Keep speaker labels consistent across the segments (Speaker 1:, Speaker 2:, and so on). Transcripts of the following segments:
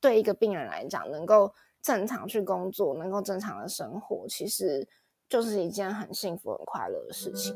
Speaker 1: 对一个病人来讲，能够正常去工作，能够正常的生活，其实就是一件很幸福、很快乐的事情。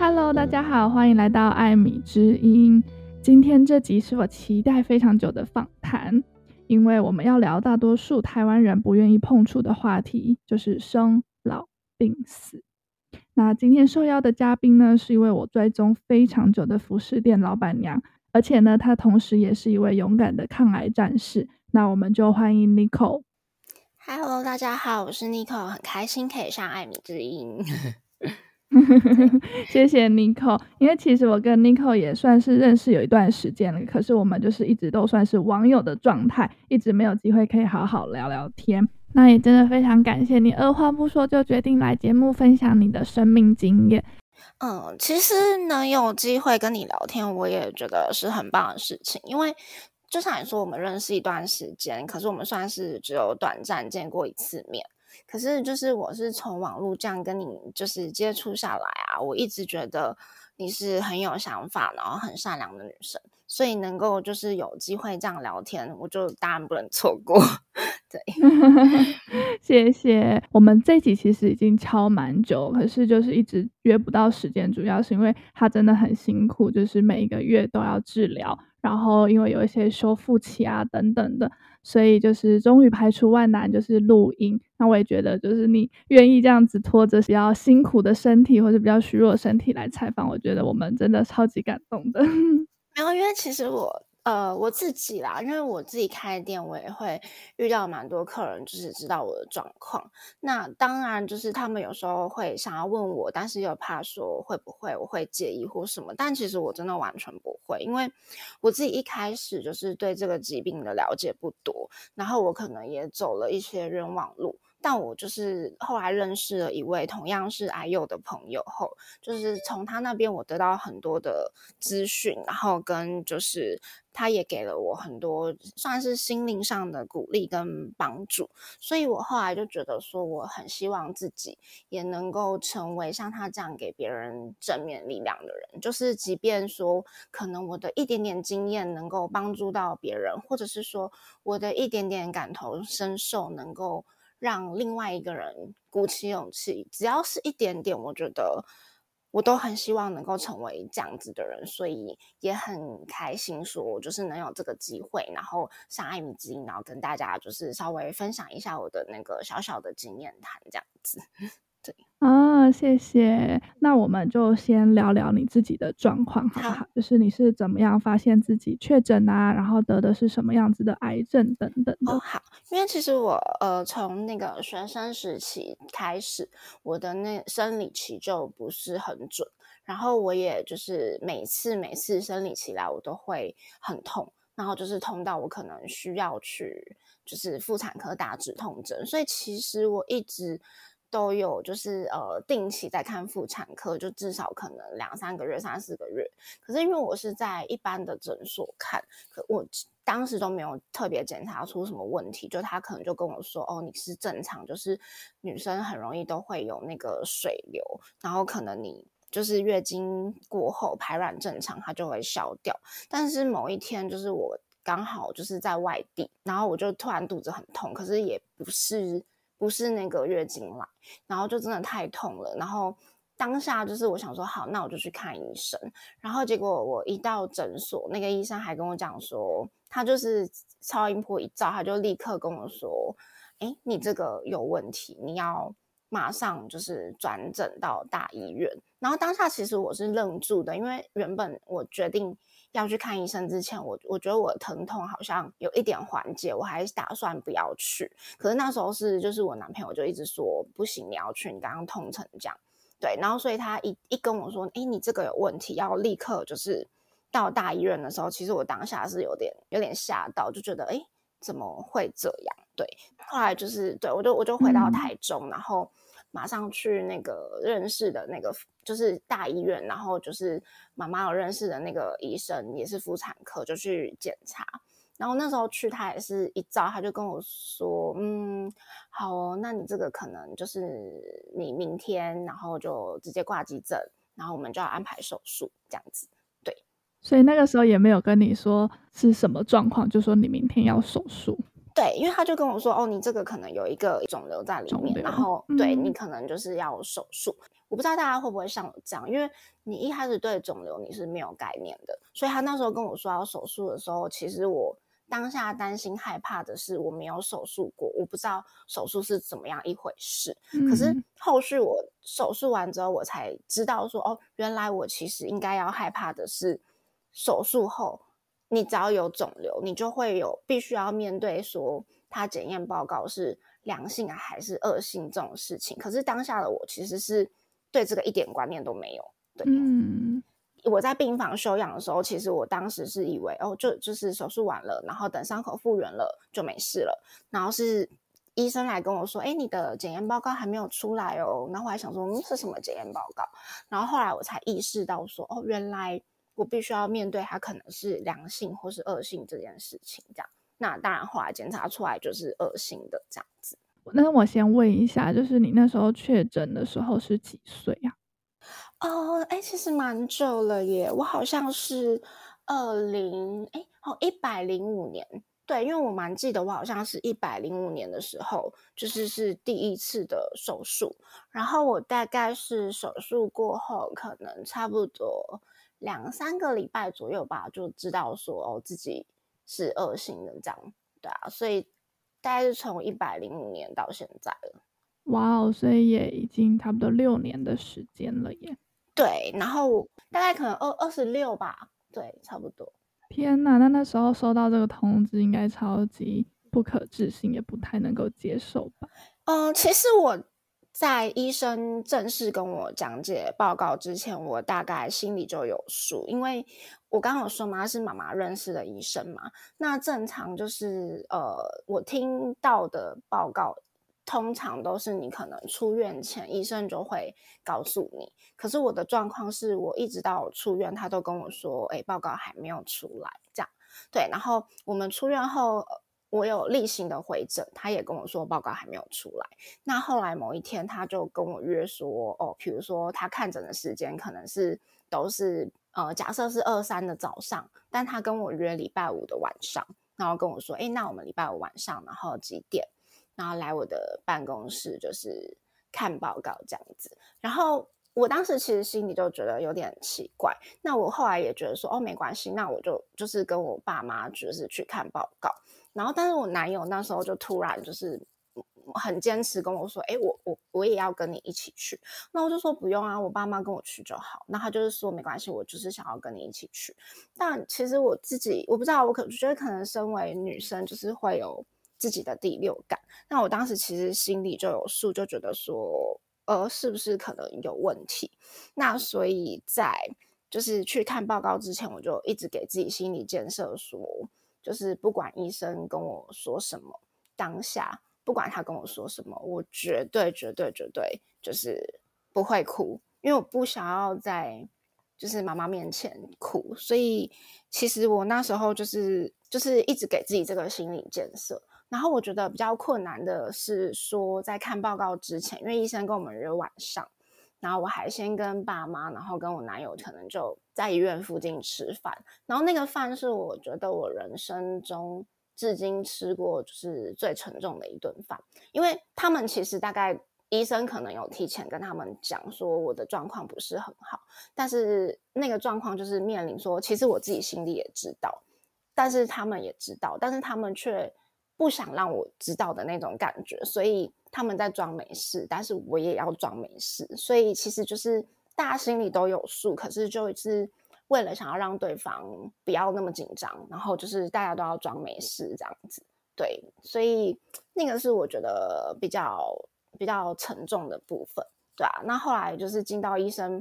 Speaker 2: Hello，大家好，欢迎来到艾米之音。今天这集是我期待非常久的访谈。因为我们要聊大多数台湾人不愿意碰触的话题，就是生老病死。那今天受邀的嘉宾呢，是一位我追踪非常久的服饰店老板娘，而且呢，她同时也是一位勇敢的抗癌战士。那我们就欢迎 Nicole。
Speaker 1: Hello，大家好，我是 Nicole，很开心可以上艾米之音。
Speaker 2: 谢谢 Nico，因为其实我跟 Nico 也算是认识有一段时间了，可是我们就是一直都算是网友的状态，一直没有机会可以好好聊聊天。那也真的非常感谢你，二话不说就决定来节目分享你的生命经验。
Speaker 1: 嗯，其实能有机会跟你聊天，我也觉得是很棒的事情，因为就像你说，我们认识一段时间，可是我们算是只有短暂见过一次面。可是，就是我是从网络这样跟你就是接触下来啊，我一直觉得你是很有想法，然后很善良的女生，所以能够就是有机会这样聊天，我就当然不能错过。对，
Speaker 2: 谢谢。我们这集其实已经敲蛮久，可是就是一直约不到时间，主要是因为他真的很辛苦，就是每一个月都要治疗，然后因为有一些修复期啊等等的。所以就是终于排除万难，就是录音。那我也觉得，就是你愿意这样子拖着比较辛苦的身体，或者比较虚弱的身体来采访，我觉得我们真的超级感动的。
Speaker 1: 没有，因为其实我。呃，我自己啦，因为我自己开店，我也会遇到蛮多客人，就是知道我的状况。那当然，就是他们有时候会想要问我，但是又怕说会不会我会介意或什么。但其实我真的完全不会，因为我自己一开始就是对这个疾病的了解不多，然后我可能也走了一些冤枉路。但我就是后来认识了一位同样是癌友的朋友后，就是从他那边我得到很多的资讯，然后跟就是他也给了我很多算是心灵上的鼓励跟帮助，所以我后来就觉得说我很希望自己也能够成为像他这样给别人正面力量的人，就是即便说可能我的一点点经验能够帮助到别人，或者是说我的一点点感同身受能够。让另外一个人鼓起勇气，只要是一点点，我觉得我都很希望能够成为这样子的人，所以也很开心，说就是能有这个机会，然后上艾米之音，然后跟大家就是稍微分享一下我的那个小小的经验谈，这样子。对
Speaker 2: 啊，谢谢。那我们就先聊聊你自己的状况，好不好？好，就是你是怎么样发现自己确诊啊，然后得的是什么样子的癌症等等的。
Speaker 1: 哦，好，因为其实我呃从那个学生时期开始，我的那生理期就不是很准，然后我也就是每次每次生理期来，我都会很痛，然后就是痛到我可能需要去就是妇产科打止痛针，所以其实我一直。都有，就是呃，定期在看妇产科，就至少可能两三个月、三四个月。可是因为我是在一般的诊所看，可我当时都没有特别检查出什么问题，就他可能就跟我说：“哦，你是正常，就是女生很容易都会有那个水流，然后可能你就是月经过后排卵正常，它就会消掉。”但是某一天，就是我刚好就是在外地，然后我就突然肚子很痛，可是也不是。不是那个月经来，然后就真的太痛了，然后当下就是我想说好，那我就去看医生，然后结果我一到诊所，那个医生还跟我讲说，他就是超音波一照，他就立刻跟我说，哎，你这个有问题，你要马上就是转诊到大医院。然后当下其实我是愣住的，因为原本我决定。要去看医生之前，我我觉得我的疼痛好像有一点缓解，我还是打算不要去。可是那时候是就是我男朋友就一直说不行，你要去，你刚刚痛成这样，对。然后所以他一一跟我说，诶，你这个有问题，要立刻就是到大医院的时候，其实我当下是有点有点吓到，就觉得诶，怎么会这样？对。后来就是对我就我就回到台中，嗯、然后。马上去那个认识的那个就是大医院，然后就是妈妈有认识的那个医生也是妇产科，就去检查。然后那时候去，他也是一照，他就跟我说，嗯，好哦，那你这个可能就是你明天，然后就直接挂急诊，然后我们就要安排手术这样子。对，
Speaker 2: 所以那个时候也没有跟你说是什么状况，就说你明天要手术。
Speaker 1: 对，因为他就跟我说，哦，你这个可能有一个肿瘤在里面，然后、嗯、对你可能就是要手术。我不知道大家会不会像我这样，因为你一开始对肿瘤你是没有概念的，所以他那时候跟我说要手术的时候，其实我当下担心害怕的是我没有手术过，我不知道手术是怎么样一回事。嗯、可是后续我手术完之后，我才知道说，哦，原来我其实应该要害怕的是手术后，你只要有肿瘤，你就会有必须要面对说它检验报告是良性还是恶性这种事情。可是当下的我其实是。对这个一点观念都没有。对，嗯，我在病房休养的时候，其实我当时是以为，哦，就就是手术完了，然后等伤口复原了就没事了。然后是医生来跟我说，哎，你的检验报告还没有出来哦。然后我还想说，嗯，是什么检验报告？然后后来我才意识到说，哦，原来我必须要面对它可能是良性或是恶性这件事情。这样，那当然后来检查出来就是恶性的这样子。
Speaker 2: 那我先问一下，就是你那时候确诊的时候是几岁呀？
Speaker 1: 哦，哎，其实蛮久了耶，我好像是二零哎哦一百零五年，对，因为我蛮记得我好像是一百零五年的时候，就是是第一次的手术，然后我大概是手术过后，可能差不多两三个礼拜左右吧，就知道说哦自己是恶性的这样，对啊，所以。大概是从一百零五年到现在了，
Speaker 2: 哇哦，所以也已经差不多六年的时间了耶。
Speaker 1: 对，然后大概可能二二十六吧，对，差不多。
Speaker 2: 天呐，那那时候收到这个通知，应该超级不可置信，也不太能够接受吧？
Speaker 1: 嗯、呃，其实我。在医生正式跟我讲解报告之前，我大概心里就有数，因为我刚刚有说嘛，是妈妈认识的医生嘛。那正常就是，呃，我听到的报告通常都是你可能出院前医生就会告诉你。可是我的状况是我一直到出院，他都跟我说，哎，报告还没有出来，这样。对，然后我们出院后。我有例行的回诊，他也跟我说报告还没有出来。那后来某一天，他就跟我约说，哦，比如说他看诊的时间可能是都是呃，假设是二三的早上，但他跟我约礼拜五的晚上，然后跟我说，哎，那我们礼拜五晚上，然后几点，然后来我的办公室，就是看报告这样子。然后我当时其实心里就觉得有点奇怪。那我后来也觉得说，哦，没关系，那我就就是跟我爸妈就是去看报告。然后，但是我男友那时候就突然就是很坚持跟我说：“哎，我我我也要跟你一起去。”那我就说：“不用啊，我爸妈跟我去就好。”那他就是说：“没关系，我就是想要跟你一起去。”但其实我自己我不知道，我可觉得可能身为女生就是会有自己的第六感。那我当时其实心里就有数，就觉得说：“呃，是不是可能有问题？”那所以在就是去看报告之前，我就一直给自己心理建设说。就是不管医生跟我说什么，当下不管他跟我说什么，我绝对绝对绝对就是不会哭，因为我不想要在就是妈妈面前哭，所以其实我那时候就是就是一直给自己这个心理建设。然后我觉得比较困难的是说，在看报告之前，因为医生跟我们约晚上。然后我还先跟爸妈，然后跟我男友可能就在医院附近吃饭。然后那个饭是我觉得我人生中至今吃过就是最沉重的一顿饭，因为他们其实大概医生可能有提前跟他们讲说我的状况不是很好，但是那个状况就是面临说，其实我自己心里也知道，但是他们也知道，但是他们却不想让我知道的那种感觉，所以。他们在装没事，但是我也要装没事，所以其实就是大家心里都有数，可是就是为了想要让对方不要那么紧张，然后就是大家都要装没事这样子，对，所以那个是我觉得比较比较沉重的部分，对啊。那后来就是进到医生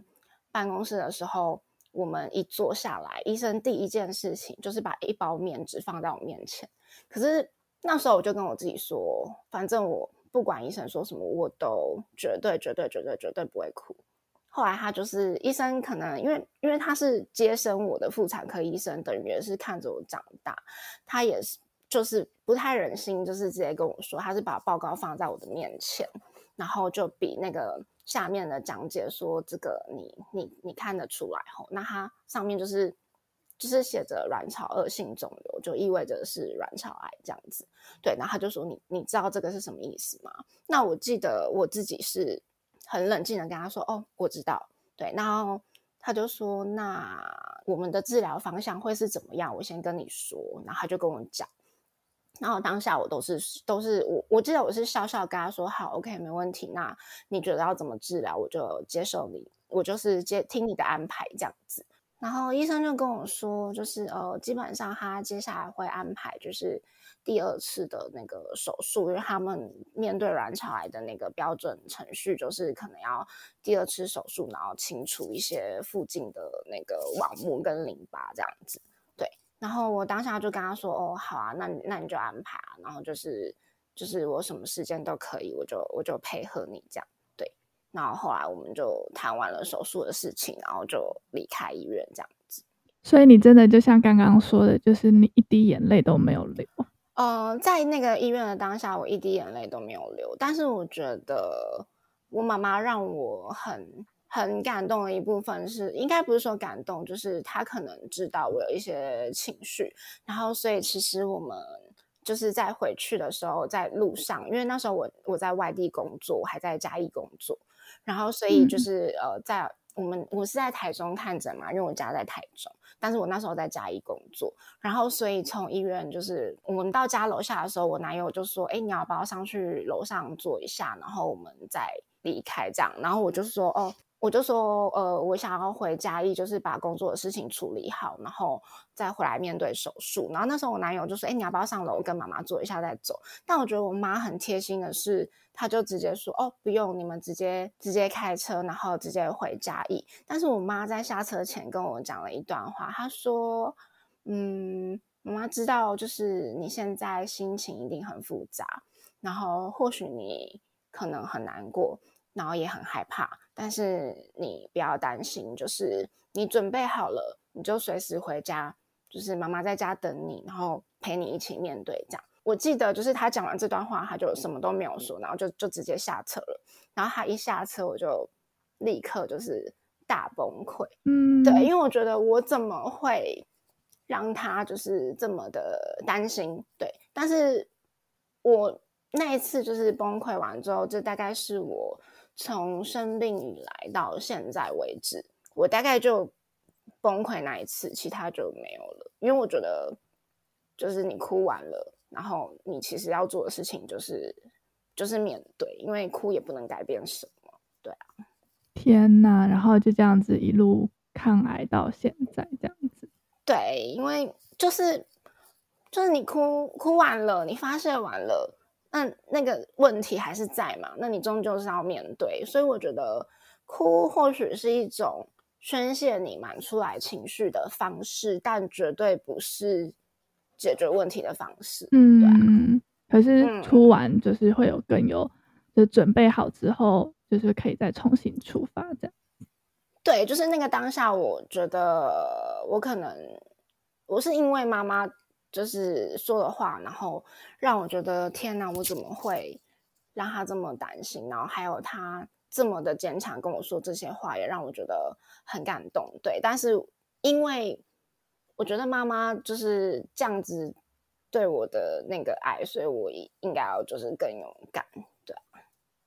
Speaker 1: 办公室的时候，我们一坐下来，医生第一件事情就是把一包面纸放在我面前，可是那时候我就跟我自己说，反正我。不管医生说什么，我都绝对、绝对、绝对、绝对不会哭。后来他就是医生，可能因为因为他是接生我的妇产科医生，等于也是看着我长大，他也是就是不太忍心，就是直接跟我说，他是把报告放在我的面前，然后就比那个下面的讲解说，这个你你你看得出来吼，那他上面就是就是写着卵巢恶性肿瘤，就意味着是卵巢癌这样子，对，然后他就说你你知道这个是什么意思吗？那我记得我自己是。很冷静的跟他说：“哦，我知道。”对，然后他就说：“那我们的治疗方向会是怎么样？我先跟你说。”然后他就跟我讲，然后当下我都是都是我我记得我是笑笑跟他说：“好，OK，没问题。那你觉得要怎么治疗，我就接受你，我就是接听你的安排这样子。”然后医生就跟我说：“就是呃，基本上他接下来会安排就是。”第二次的那个手术，因为他们面对卵巢癌的那个标准程序，就是可能要第二次手术，然后清除一些附近的那个网膜跟淋巴这样子。对，然后我当下就跟他说：“哦，好啊，那那你就安排啊，然后就是就是我什么时间都可以，我就我就配合你这样。”对，然后后来我们就谈完了手术的事情，然后就离开医院这样子。
Speaker 2: 所以你真的就像刚刚说的，就是你一滴眼泪都没有流。
Speaker 1: 呃，在那个医院的当下，我一滴眼泪都没有流。但是我觉得我妈妈让我很很感动的一部分是，应该不是说感动，就是她可能知道我有一些情绪，然后所以其实我们就是在回去的时候，在路上，因为那时候我我在外地工作，我还在嘉义工作，然后所以就是、嗯、呃，在我们我是在台中看诊嘛，因为我家在台中。但是我那时候在嘉义工作，然后所以从医院就是我们到家楼下的时候，我男友就说：“哎，你要不要上去楼上坐一下，然后我们再离开这样。”然后我就说：“哦，我就说，呃，我想要回嘉义，就是把工作的事情处理好，然后再回来面对手术。”然后那时候我男友就说：“哎，你要不要上楼跟妈妈坐一下再走？”但我觉得我妈很贴心的是。她就直接说：“哦，不用，你们直接直接开车，然后直接回嘉义。”但是我妈在下车前跟我讲了一段话，她说：“嗯，妈妈知道，就是你现在心情一定很复杂，然后或许你可能很难过，然后也很害怕，但是你不要担心，就是你准备好了，你就随时回家，就是妈妈在家等你，然后陪你一起面对这样。”我记得就是他讲完这段话，他就什么都没有说，然后就就直接下车了。然后他一下车，我就立刻就是大崩溃。嗯，对，因为我觉得我怎么会让他就是这么的担心？对，但是我那一次就是崩溃完之后，这大概是我从生病以来到现在为止，我大概就崩溃那一次，其他就没有了。因为我觉得就是你哭完了。然后你其实要做的事情就是就是面对，因为哭也不能改变什么，对啊。
Speaker 2: 天呐！然后就这样子一路抗癌到现在这样子。
Speaker 1: 对，因为就是就是你哭哭完了，你发泄完了，那那个问题还是在嘛？那你终究是要面对。所以我觉得哭或许是一种宣泄你满出来情绪的方式，但绝对不是。解决问题的方式，嗯，对啊，
Speaker 2: 可是哭完就是会有更有，嗯，就准备好之后，就是可以再重新出发这样。
Speaker 1: 对，就是那个当下，我觉得我可能我是因为妈妈就是说的话，然后让我觉得天哪，我怎么会让他这么担心？然后还有他这么的坚强跟我说这些话，也让我觉得很感动。对，但是因为。我觉得妈妈就是这样子对我的那个爱，所以我应该要就是更勇敢，对。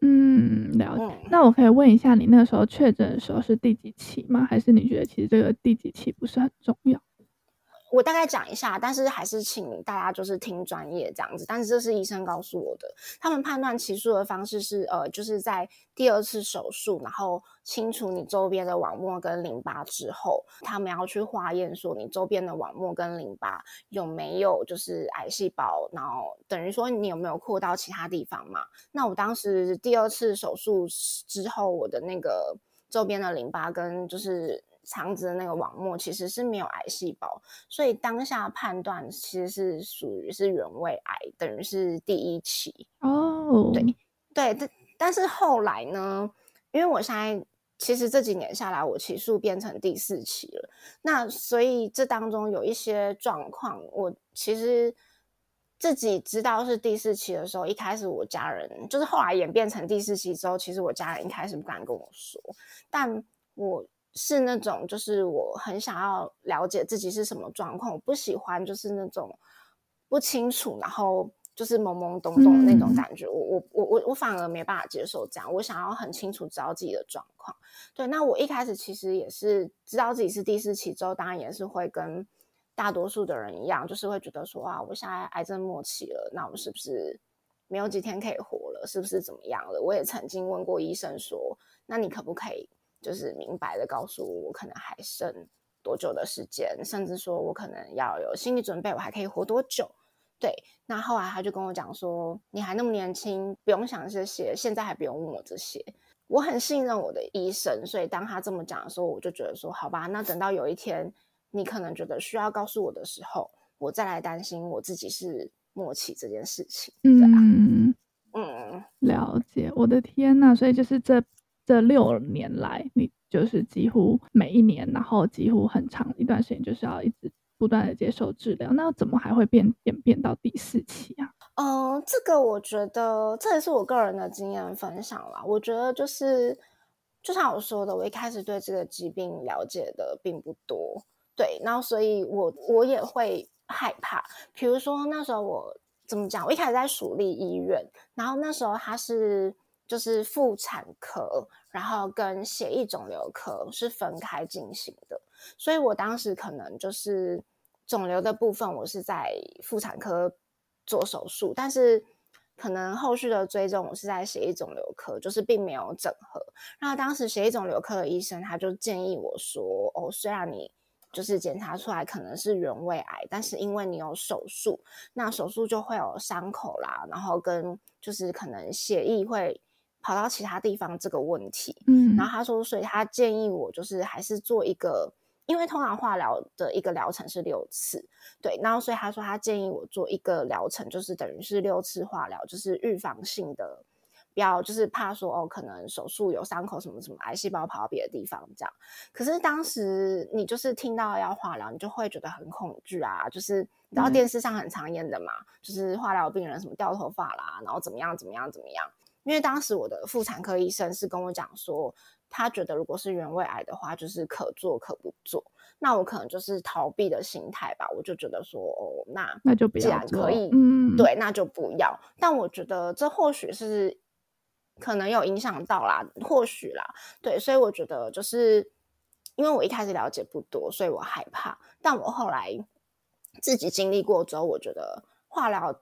Speaker 2: 嗯，了解。嗯。那我可以问一下，你那个时候确诊的时候是第几期吗？还是你觉得其实这个第几期不是很重要？
Speaker 1: 我大概讲一下，但是还是请大家就是听专业这样子。但是这是医生告诉我的，他们判断期数的方式是，呃，就是在第二次手术，然后清除你周边的网膜跟淋巴之后，他们要去化验说你周边的网膜跟淋巴有没有就是癌细胞，然后等于说你有没有扩到其他地方嘛？那我当时第二次手术之后，我的那个周边的淋巴跟就是。肠子的那个网膜其实是没有癌细胞，所以当下判断其实是属于是原位癌，等于是第一期
Speaker 2: 哦。
Speaker 1: 对对，但但是后来呢，因为我现在其实这几年下来，我期数变成第四期了。那所以这当中有一些状况，我其实自己知道是第四期的时候，一开始我家人就是后来演变成第四期之后，其实我家人一开始不敢跟我说，但我是那种就是我很想要了解自己是什么状况，我不喜欢就是那种不清楚，然后。就是懵懵懂懂的那种感觉，嗯、我我我我我反而没办法接受这样。我想要很清楚知道自己的状况。对，那我一开始其实也是知道自己是第四期之后，当然也是会跟大多数的人一样，就是会觉得说啊，我现在癌症末期了，那我是不是没有几天可以活了？是不是怎么样了？我也曾经问过医生说，那你可不可以就是明白的告诉我，我可能还剩多久的时间，甚至说我可能要有心理准备，我还可以活多久？对，那后来他就跟我讲说：“你还那么年轻，不用想这些，现在还不用问我这些。”我很信任我的医生，所以当他这么讲的时候，我就觉得说：“好吧，那等到有一天你可能觉得需要告诉我的时候，我再来担心我自己是末期这件事情。”对啊，
Speaker 2: 嗯嗯，了解。我的天呐，所以就是这这六年来，你就是几乎每一年，然后几乎很长一段时间，就是要一直。不断的接受治疗，那怎么还会变演变到第四期啊？
Speaker 1: 嗯、呃，这个我觉得这也是我个人的经验分享啦。我觉得就是就像我说的，我一开始对这个疾病了解的并不多，对，然后所以我我也会害怕。比如说那时候我怎么讲？我一开始在蜀立医院，然后那时候他是就是妇产科，然后跟血液肿瘤科是分开进行的，所以我当时可能就是。肿瘤的部分，我是在妇产科做手术，但是可能后续的追踪，我是在血液肿瘤科，就是并没有整合。然后当时血液肿瘤科的医生他就建议我说：“哦，虽然你就是检查出来可能是原位癌，但是因为你有手术，那手术就会有伤口啦，然后跟就是可能血液会跑到其他地方这个问题。”嗯，然后他说，所以他建议我就是还是做一个。因为通常化疗的一个疗程是六次，对，然后所以他说他建议我做一个疗程，就是等于是六次化疗，就是预防性的，不要就是怕说哦，可能手术有伤口什么什么，癌细胞跑到别的地方这样。可是当时你就是听到要化疗，你就会觉得很恐惧啊，就是你知道电视上很常演的嘛，嗯、就是化疗病人什么掉头发啦，然后怎么样怎么样怎么样。因为当时我的妇产科医生是跟我讲说。他觉得如果是原位癌的话，就是可做可不做。那我可能就是逃避的心态吧，我就觉得说，哦，那
Speaker 2: 那就。既
Speaker 1: 然可以，嗯，对，那就不要。但我觉得这或许是可能有影响到啦，或许啦，对。所以我觉得就是因为我一开始了解不多，所以我害怕。但我后来自己经历过之后，我觉得化疗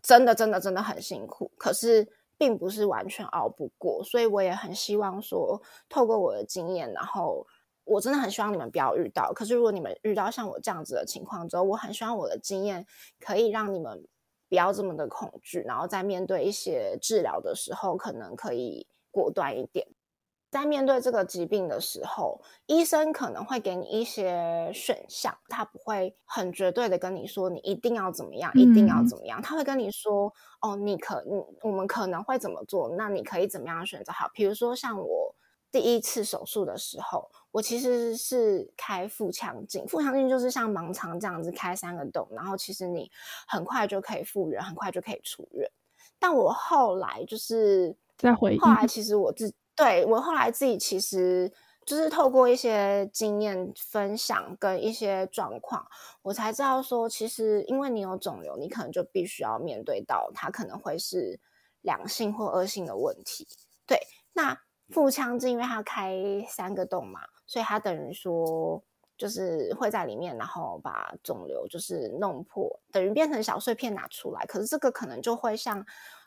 Speaker 1: 真的真的真的很辛苦。可是。并不是完全熬不过，所以我也很希望说，透过我的经验，然后我真的很希望你们不要遇到。可是如果你们遇到像我这样子的情况之后，我很希望我的经验可以让你们不要这么的恐惧，然后在面对一些治疗的时候，可能可以果断一点。在面对这个疾病的时候，医生可能会给你一些选项，他不会很绝对的跟你说你一定要怎么样，嗯、一定要怎么样。他会跟你说，哦，你可，你我们可能会怎么做，那你可以怎么样选择好。比如说像我第一次手术的时候，我其实是开腹腔镜，腹腔镜就是像盲肠这样子开三个洞，然后其实你很快就可以复原，很快就可以出院。但我后来就是
Speaker 2: 再回，
Speaker 1: 后来其实我自对，我后来自己其实就是透过一些经验分享跟一些状况，我才知道说，其实因为你有肿瘤，你可能就必须要面对到它可能会是良性或恶性的问题。对，那腹腔镜因为它开三个洞嘛，所以它等于说就是会在里面，然后把肿瘤就是弄破，等于变成小碎片拿出来。可是这个可能就会像。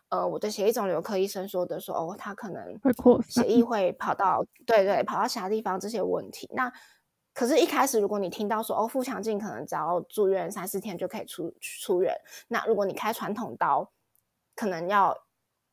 Speaker 1: 呃，我的血液肿瘤科医生说的说，哦，他可能会扩血液会跑到，对对，跑到其他地方这些问题。那可是，一开始如果你听到说，哦，腹腔镜可能只要住院三四天就可以出出院，那如果你开传统刀，可能要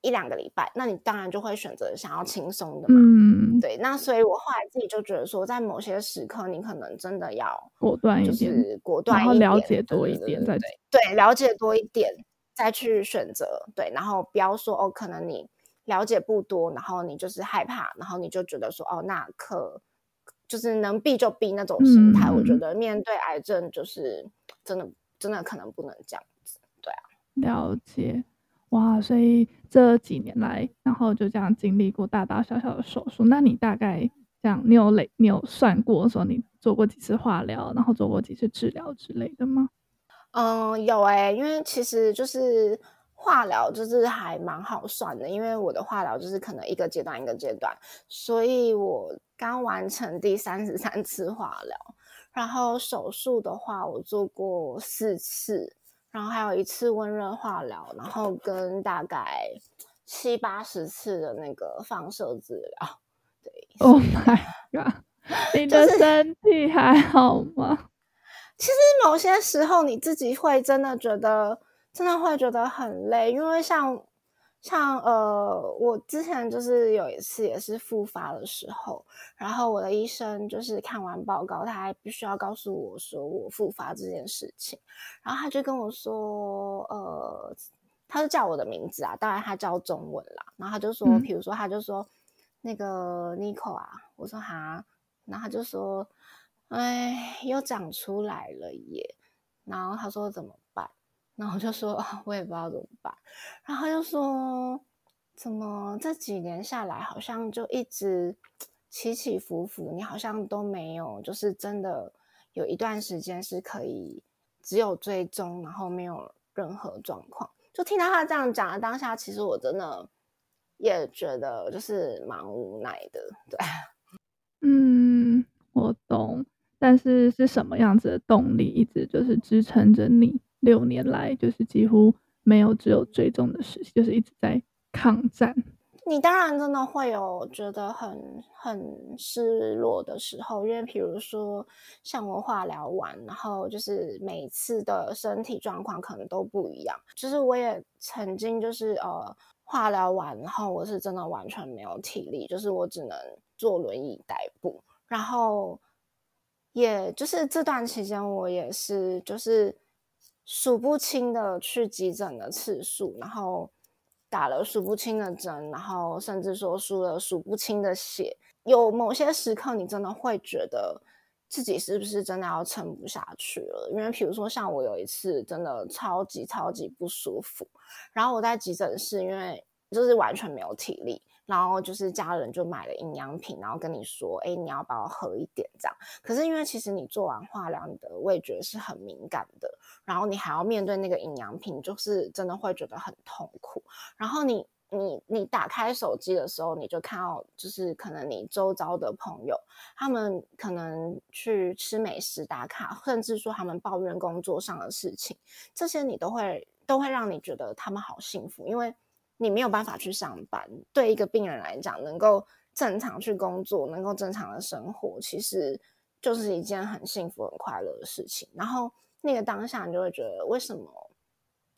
Speaker 1: 一两个礼拜，那你当然就会选择想要轻松的嘛。嗯，对。那所以我后来自己就觉得说，在某些时刻，你可能真的要
Speaker 2: 果断一点，
Speaker 1: 就是果断一点，
Speaker 2: 然后了解多一点，
Speaker 1: 对对，对，对，了解多一点。再去选择，对，然后不要说哦，可能你了解不多，然后你就是害怕，然后你就觉得说哦，那可就是能避就避那种心态。嗯、我觉得面对癌症就是真的真的可能不能这样子，对啊，
Speaker 2: 了解。哇，所以这几年来，然后就这样经历过大大小小的手术。那你大概这样，你有累，你有算过说你做过几次化疗，然后做过几次治疗之类的吗？
Speaker 1: 嗯，有诶、欸，因为其实就是化疗就是还蛮好算的，因为我的化疗就是可能一个阶段一个阶段，所以我刚完成第三十三次化疗，然后手术的话我做过四次。然后还有一次温热化疗，然后跟大概七八十次的那个放射治疗。对
Speaker 2: ，Oh my god！你的身体还好吗？
Speaker 1: 其实某些时候你自己会真的觉得，真的会觉得很累，因为像。像呃，我之前就是有一次也是复发的时候，然后我的医生就是看完报告，他还必须要告诉我说我复发这件事情，然后他就跟我说，呃，他就叫我的名字啊，当然他叫中文啦，然后他就说，嗯、比如说他就说那个 Nico 啊，我说哈，然后他就说，哎，又长出来了耶，然后他说怎么办？然后我就说，我也不知道怎么办。然后他就说，怎么这几年下来，好像就一直起起伏伏，你好像都没有，就是真的有一段时间是可以只有追踪，然后没有任何状况。就听到他这样讲的当下，其实我真的也觉得就是蛮无奈的。对，
Speaker 2: 嗯，我懂。但是是什么样子的动力，一直就是支撑着你？六年来，就是几乎没有只有追踪的时期，就是一直在抗战。
Speaker 1: 你当然真的会有觉得很很失落的时候，因为比如说像我化疗完，然后就是每次的身体状况可能都不一样。就是我也曾经就是呃化疗完，然后我是真的完全没有体力，就是我只能坐轮椅代步。然后也就是这段期间，我也是就是。数不清的去急诊的次数，然后打了数不清的针，然后甚至说输了数不清的血。有某些时刻，你真的会觉得自己是不是真的要撑不下去了？因为比如说，像我有一次真的超级超级不舒服，然后我在急诊室，因为就是完全没有体力。然后就是家人就买了营养品，然后跟你说：“哎，你要不要喝一点？”这样。可是因为其实你做完化疗，你的味觉是很敏感的，然后你还要面对那个营养品，就是真的会觉得很痛苦。然后你你你打开手机的时候，你就看到就是可能你周遭的朋友，他们可能去吃美食打卡，甚至说他们抱怨工作上的事情，这些你都会都会让你觉得他们好幸福，因为。你没有办法去上班，对一个病人来讲，能够正常去工作，能够正常的生活，其实就是一件很幸福、很快乐的事情。然后那个当下，你就会觉得，为什么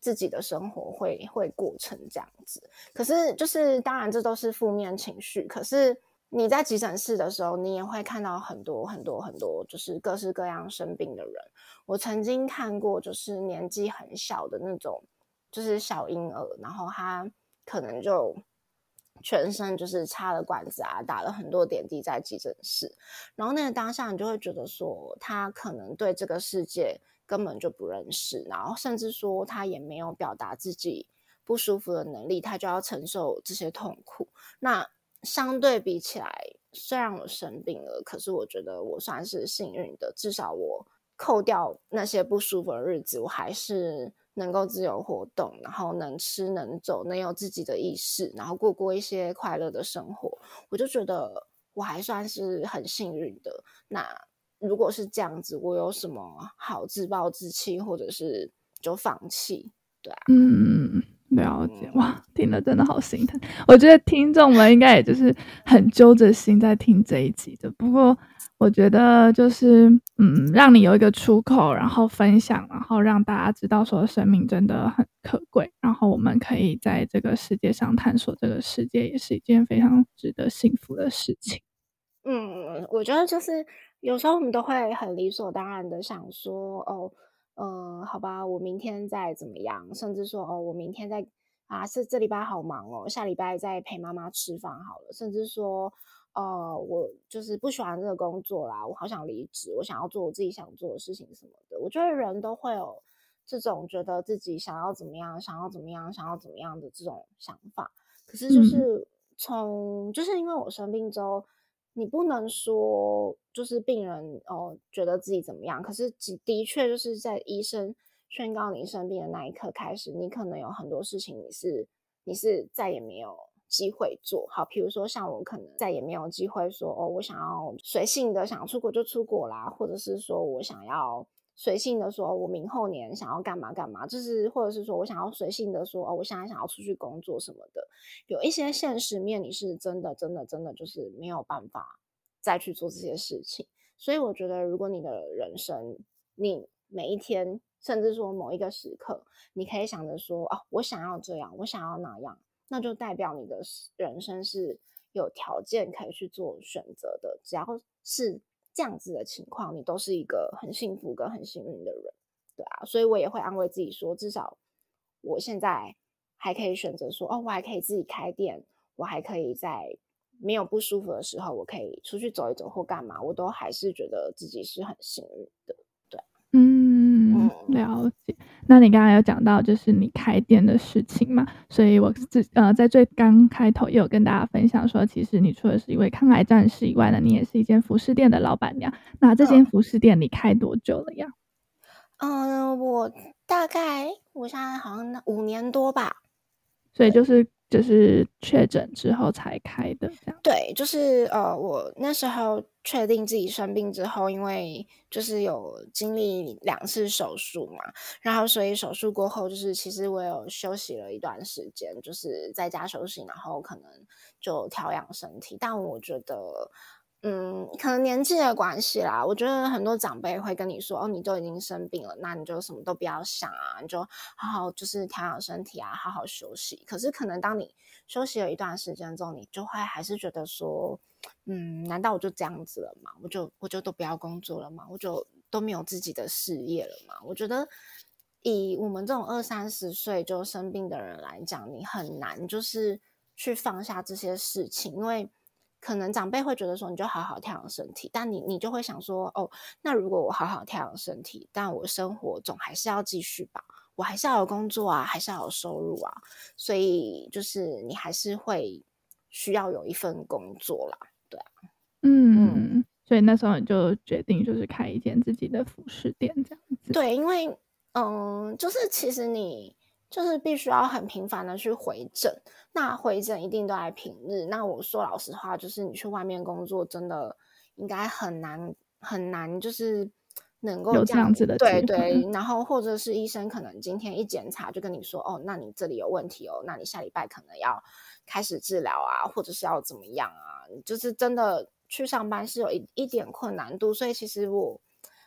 Speaker 1: 自己的生活会会过成这样子？可是，就是当然，这都是负面情绪。可是你在急诊室的时候，你也会看到很多很多很多，就是各式各样生病的人。我曾经看过，就是年纪很小的那种，就是小婴儿，然后他。可能就全身就是插了管子啊，打了很多点滴在急诊室，然后那个当下你就会觉得说，他可能对这个世界根本就不认识，然后甚至说他也没有表达自己不舒服的能力，他就要承受这些痛苦。那相对比起来，虽然我生病了，可是我觉得我算是幸运的，至少我扣掉那些不舒服的日子，我还是。能够自由活动，然后能吃能走，能有自己的意识，然后过过一些快乐的生活，我就觉得我还算是很幸运的。那如果是这样子，我有什么好自暴自弃，或者是就放弃？对啊，
Speaker 2: 嗯。了解哇，听了真的好心疼。我觉得听众们应该也就是很揪着心在听这一集的。不过我觉得就是嗯，让你有一个出口，然后分享，然后让大家知道说生命真的很可贵，然后我们可以在这个世界上探索这个世界，也是一件非常值得幸福的事情。
Speaker 1: 嗯，我觉得就是有时候我们都会很理所当然的想说哦。呃，好吧，我明天再怎么样，甚至说哦，我明天再啊，是这礼拜好忙哦，下礼拜再陪妈妈吃饭好了。甚至说，呃，我就是不喜欢这个工作啦，我好想离职，我想要做我自己想做的事情什么的。我觉得人都会有这种觉得自己想要怎么样，想要怎么样，想要怎么样的这种想法。可是就是从，嗯、就是因为我生病之后，你不能说就是病人哦、呃、觉得自己怎么样，可是的确就是在医生。宣告你生病的那一刻开始，你可能有很多事情你是你是再也没有机会做好。比如说像我可能再也没有机会说哦，我想要随性的想出国就出国啦，或者是说我想要随性的说我明后年想要干嘛干嘛，就是或者是说我想要随性的说哦，我现在想要出去工作什么的。有一些现实面你是真的真的真的就是没有办法再去做这些事情。所以我觉得，如果你的人生你每一天。甚至说某一个时刻，你可以想着说：“哦，我想要这样，我想要那样。”那就代表你的人生是有条件可以去做选择的。只要是这样子的情况，你都是一个很幸福跟很幸运的人，对啊。所以我也会安慰自己说：“至少我现在还可以选择说，哦，我还可以自己开店，我还可以在没有不舒服的时候，我可以出去走一走或干嘛，我都还是觉得自己是很幸运的。”对，
Speaker 2: 嗯。了解，那你刚刚有讲到就是你开店的事情嘛，所以我自呃在最刚开头也有跟大家分享说，其实你除了是一位抗癌战士以外呢，你也是一间服饰店的老板娘。那这间服饰店你开多久了呀？
Speaker 1: 嗯、呃，我大概我现在好像五年多吧，
Speaker 2: 所以就是。就是确诊之后才开的，这样。
Speaker 1: 对，就是呃，我那时候确定自己生病之后，因为就是有经历两次手术嘛，然后所以手术过后，就是其实我有休息了一段时间，就是在家休息，然后可能就调养身体。但我觉得。嗯，可能年纪的关系啦。我觉得很多长辈会跟你说：“哦，你都已经生病了，那你就什么都不要想啊，你就好好就是调养身体啊，好好休息。”可是可能当你休息了一段时间之后，你就会还是觉得说：“嗯，难道我就这样子了吗？我就我就都不要工作了吗？我就都没有自己的事业了吗？”我觉得以我们这种二三十岁就生病的人来讲，你很难就是去放下这些事情，因为。可能长辈会觉得说，你就好好调养身体，但你你就会想说，哦，那如果我好好调养身体，但我生活总还是要继续吧，我还是要有工作啊，还是要有收入啊，所以就是你还是会需要有一份工作啦，对啊，
Speaker 2: 嗯，嗯，所以那时候你就决定就是开一间自己的服饰店这样子，
Speaker 1: 对，因为嗯，就是其实你。就是必须要很频繁的去回诊，那回诊一定都在平日。那我说老实话，就是你去外面工作，真的应该很难很难，就是能够
Speaker 2: 有这样子的
Speaker 1: 对对。然后或者是医生可能今天一检查就跟你说，哦，那你这里有问题哦，那你下礼拜可能要开始治疗啊，或者是要怎么样啊？就是真的去上班是有一一点困难度，所以其实我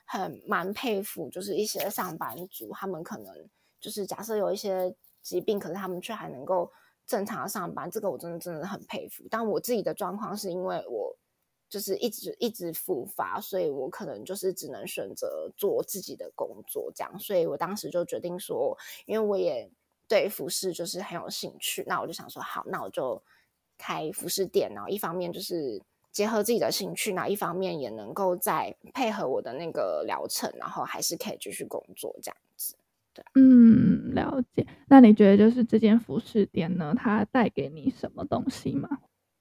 Speaker 1: 很蛮佩服，就是一些上班族，他们可能。就是假设有一些疾病，可是他们却还能够正常上班，这个我真的真的很佩服。但我自己的状况是因为我就是一直一直复发，所以我可能就是只能选择做自己的工作这样。所以我当时就决定说，因为我也对服饰就是很有兴趣，那我就想说，好，那我就开服饰店，然后一方面就是结合自己的兴趣，那一方面也能够再配合我的那个疗程，然后还是可以继续工作这样子。
Speaker 2: 嗯，了解。那你觉得就是这间服饰店呢，它带给你什么东西吗？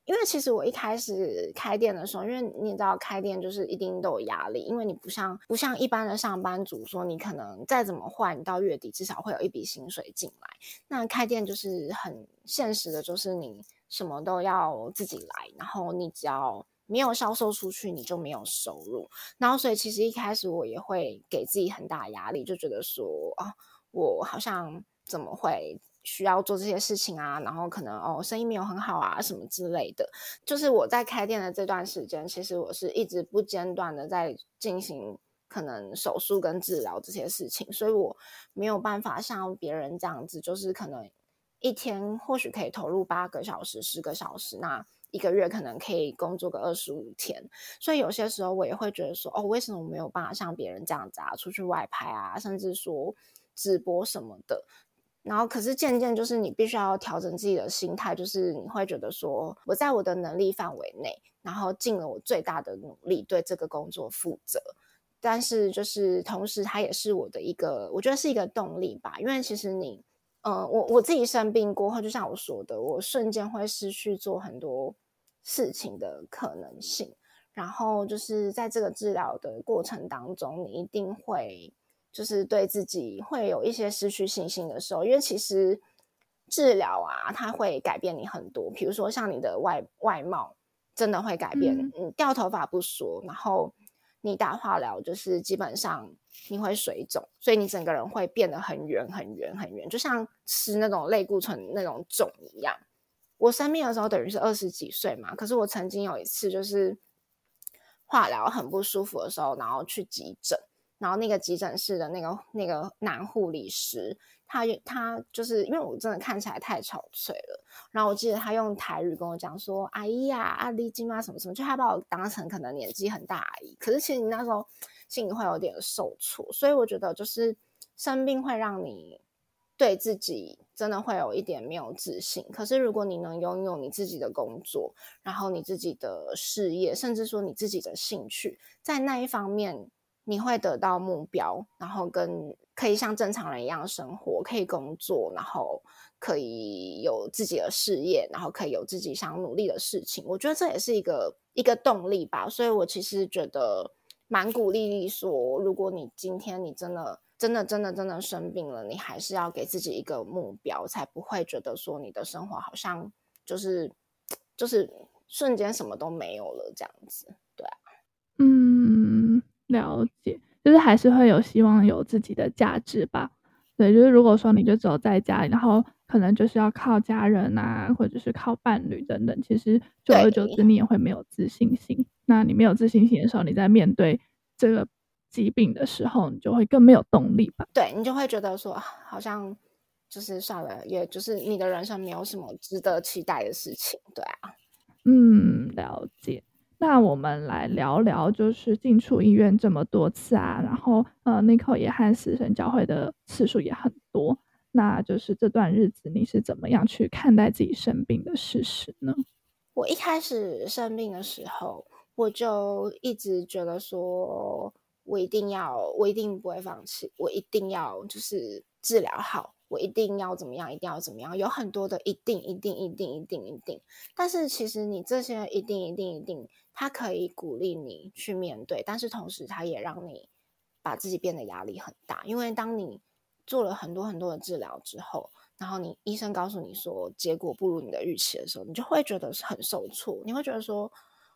Speaker 1: 因为其实我一开始开店的时候，因为你知道开店就是一定都有压力，因为你不像不像一般的上班族，说你可能再怎么换，你到月底至少会有一笔薪水进来。那开店就是很现实的，就是你什么都要自己来，然后你只要。没有销售出去，你就没有收入。然后，所以其实一开始我也会给自己很大压力，就觉得说啊，我好像怎么会需要做这些事情啊？然后可能哦，生意没有很好啊，什么之类的。就是我在开店的这段时间，其实我是一直不间断的在进行可能手术跟治疗这些事情，所以我没有办法像别人这样子，就是可能一天或许可以投入八个小时、十个小时那。一个月可能可以工作个二十五天，所以有些时候我也会觉得说，哦，为什么我没有办法像别人这样子啊，出去外拍啊，甚至说直播什么的。然后可是渐渐就是你必须要调整自己的心态，就是你会觉得说我在我的能力范围内，然后尽了我最大的努力对这个工作负责。但是就是同时它也是我的一个，我觉得是一个动力吧，因为其实你。呃，我我自己生病过后，就像我说的，我瞬间会失去做很多事情的可能性。然后就是在这个治疗的过程当中，你一定会就是对自己会有一些失去信心的时候，因为其实治疗啊，它会改变你很多。比如说像你的外外貌，真的会改变。嗯，嗯，掉头发不说，然后。你打化疗就是基本上你会水肿，所以你整个人会变得很圆、很圆、很圆，就像吃那种类固醇那种肿一样。我生病的时候等于是二十几岁嘛，可是我曾经有一次就是化疗很不舒服的时候，然后去急诊，然后那个急诊室的那个那个男护理师。他他就是因为我真的看起来太憔悴了，然后我记得他用台语跟我讲说：“阿姨呀，阿丽金啊，什么什么。”就他把我当成可能年纪很大阿姨，可是其实你那时候心里会有点受挫，所以我觉得就是生病会让你对自己真的会有一点没有自信。可是如果你能拥有你自己的工作，然后你自己的事业，甚至说你自己的兴趣，在那一方面。你会得到目标，然后跟可以像正常人一样生活，可以工作，然后可以有自己的事业，然后可以有自己想努力的事情。我觉得这也是一个一个动力吧。所以我其实觉得蛮鼓励你说，如果你今天你真的真的真的真的生病了，你还是要给自己一个目标，才不会觉得说你的生活好像就是就是瞬间什么都没有了这样子。
Speaker 2: 了解，就是还是会有希望有自己的价值吧。对，就是如果说你就只有在家里，然后可能就是要靠家人啊，或者是靠伴侣等等，其实久而久之你也会没有自信心。那你没有自信心的时候，你在面对这个疾病的时候，你就会更没有动力吧？
Speaker 1: 对，你就会觉得说，好像就是算了，也就是你的人生没有什么值得期待的事情。对啊，
Speaker 2: 嗯，了解。那我们来聊聊，就是进出医院这么多次啊，然后呃，Nicole 也和死神交会的次数也很多，那就是这段日子你是怎么样去看待自己生病的事实呢？
Speaker 1: 我一开始生病的时候，我就一直觉得说，我一定要，我一定不会放弃，我一定要就是治疗好。我一定要怎么样？一定要怎么样？有很多的一定、一定、一定、一定、一定。但是其实你这些一定、一定、一定，它可以鼓励你去面对，但是同时它也让你把自己变得压力很大。因为当你做了很多很多的治疗之后，然后你医生告诉你说结果不如你的预期的时候，你就会觉得很受挫。你会觉得说，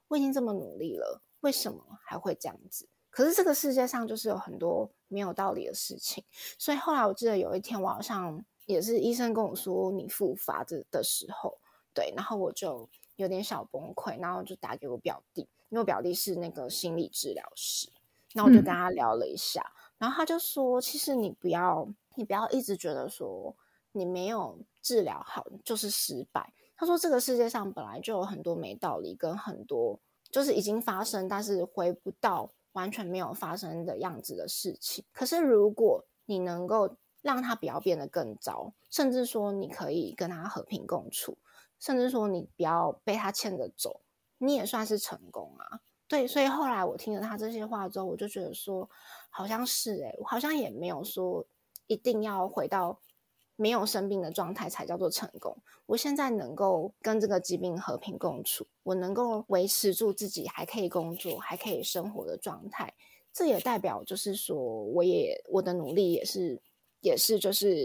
Speaker 1: 我已经这么努力了，为什么还会这样子？可是这个世界上就是有很多没有道理的事情，所以后来我记得有一天，我好像也是医生跟我说你复发的的时候，对，然后我就有点小崩溃，然后就打给我表弟，因为我表弟是那个心理治疗师，那我就跟他聊了一下，嗯、然后他就说，其实你不要，你不要一直觉得说你没有治疗好就是失败。他说这个世界上本来就有很多没道理，跟很多就是已经发生但是回不到。完全没有发生的样子的事情，可是如果你能够让他不要变得更糟，甚至说你可以跟他和平共处，甚至说你不要被他牵着走，你也算是成功啊。对，所以后来我听了他这些话之后，我就觉得说，好像是诶，我好像也没有说一定要回到。没有生病的状态才叫做成功。我现在能够跟这个疾病和平共处，我能够维持住自己还可以工作、还可以生活的状态，这也代表就是说，我也我的努力也是也是就是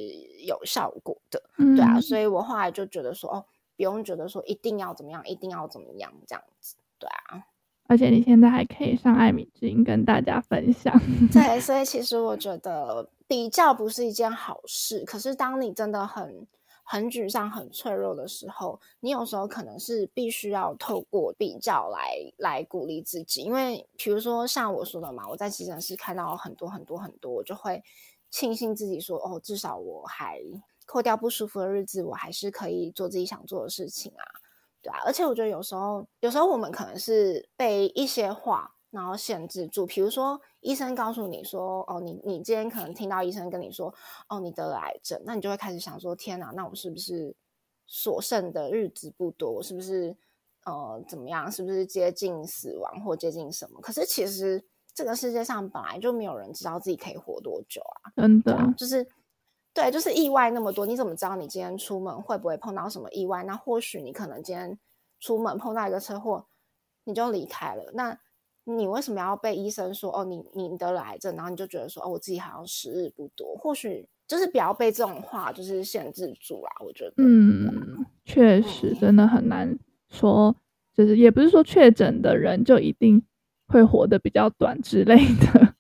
Speaker 1: 有效果的，嗯、对啊。所以我后来就觉得说，哦，不用觉得说一定要怎么样，一定要怎么样这样子，对啊。
Speaker 2: 而且你现在还可以上艾米之音跟大家分享，
Speaker 1: 对，所以其实我觉得。比较不是一件好事，可是当你真的很很沮丧、很脆弱的时候，你有时候可能是必须要透过比较来来鼓励自己。因为比如说像我说的嘛，我在急诊室看到很多很多很多，我就会庆幸自己说，哦，至少我还扣掉不舒服的日子，我还是可以做自己想做的事情啊，对啊。而且我觉得有时候，有时候我们可能是被一些话。然后限制住。比如说，医生告诉你说，哦，你你今天可能听到医生跟你说，哦，你得了癌症，那你就会开始想说，天哪，那我是不是所剩的日子不多？我是不是呃怎么样？是不是接近死亡或接近什么？可是其实这个世界上本来就没有人知道自己可以活多久啊，
Speaker 2: 真的，
Speaker 1: 就是。对，就是意外那么多，你怎么知道你今天出门会不会碰到什么意外？那或许你可能今天出门碰到一个车祸，你就离开了。那你为什么要被医生说哦，你你得了癌症，然后你就觉得说哦，我自己好像时日不多？或许就是不要被这种话就是限制住啊。我觉得，
Speaker 2: 嗯，确实真的很难说，就是也不是说确诊的人就一定会活得比较短之类的。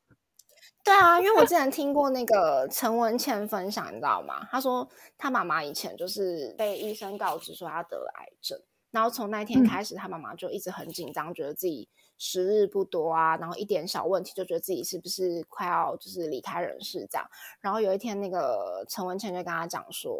Speaker 1: 对啊，因为我之前 听过那个陈文茜分享，你知道吗？她说她妈妈以前就是被医生告知说她得了癌症，然后从那天开始，她妈妈就一直很紧张，觉得自己时日不多啊，然后一点小问题就觉得自己是不是快要就是离开人世这样。然后有一天，那个陈文茜就跟他讲说：“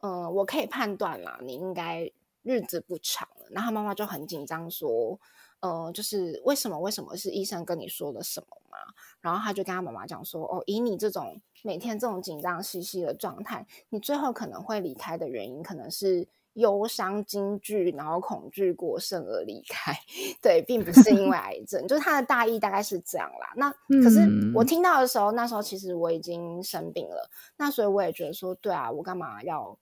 Speaker 1: 嗯，我可以判断啦，你应该日子不长了。”然后她妈妈就很紧张说。呃，就是为什么？为什么是医生跟你说了什么嘛？然后他就跟他妈妈讲说：“哦，以你这种每天这种紧张兮兮的状态，你最后可能会离开的原因，可能是忧伤、惊惧，然后恐惧过剩而离开。对，并不是因为癌症。就是他的大意大概是这样啦。那可是我听到的时候，那时候其实我已经生病了。那所以我也觉得说，对啊，我干嘛要？”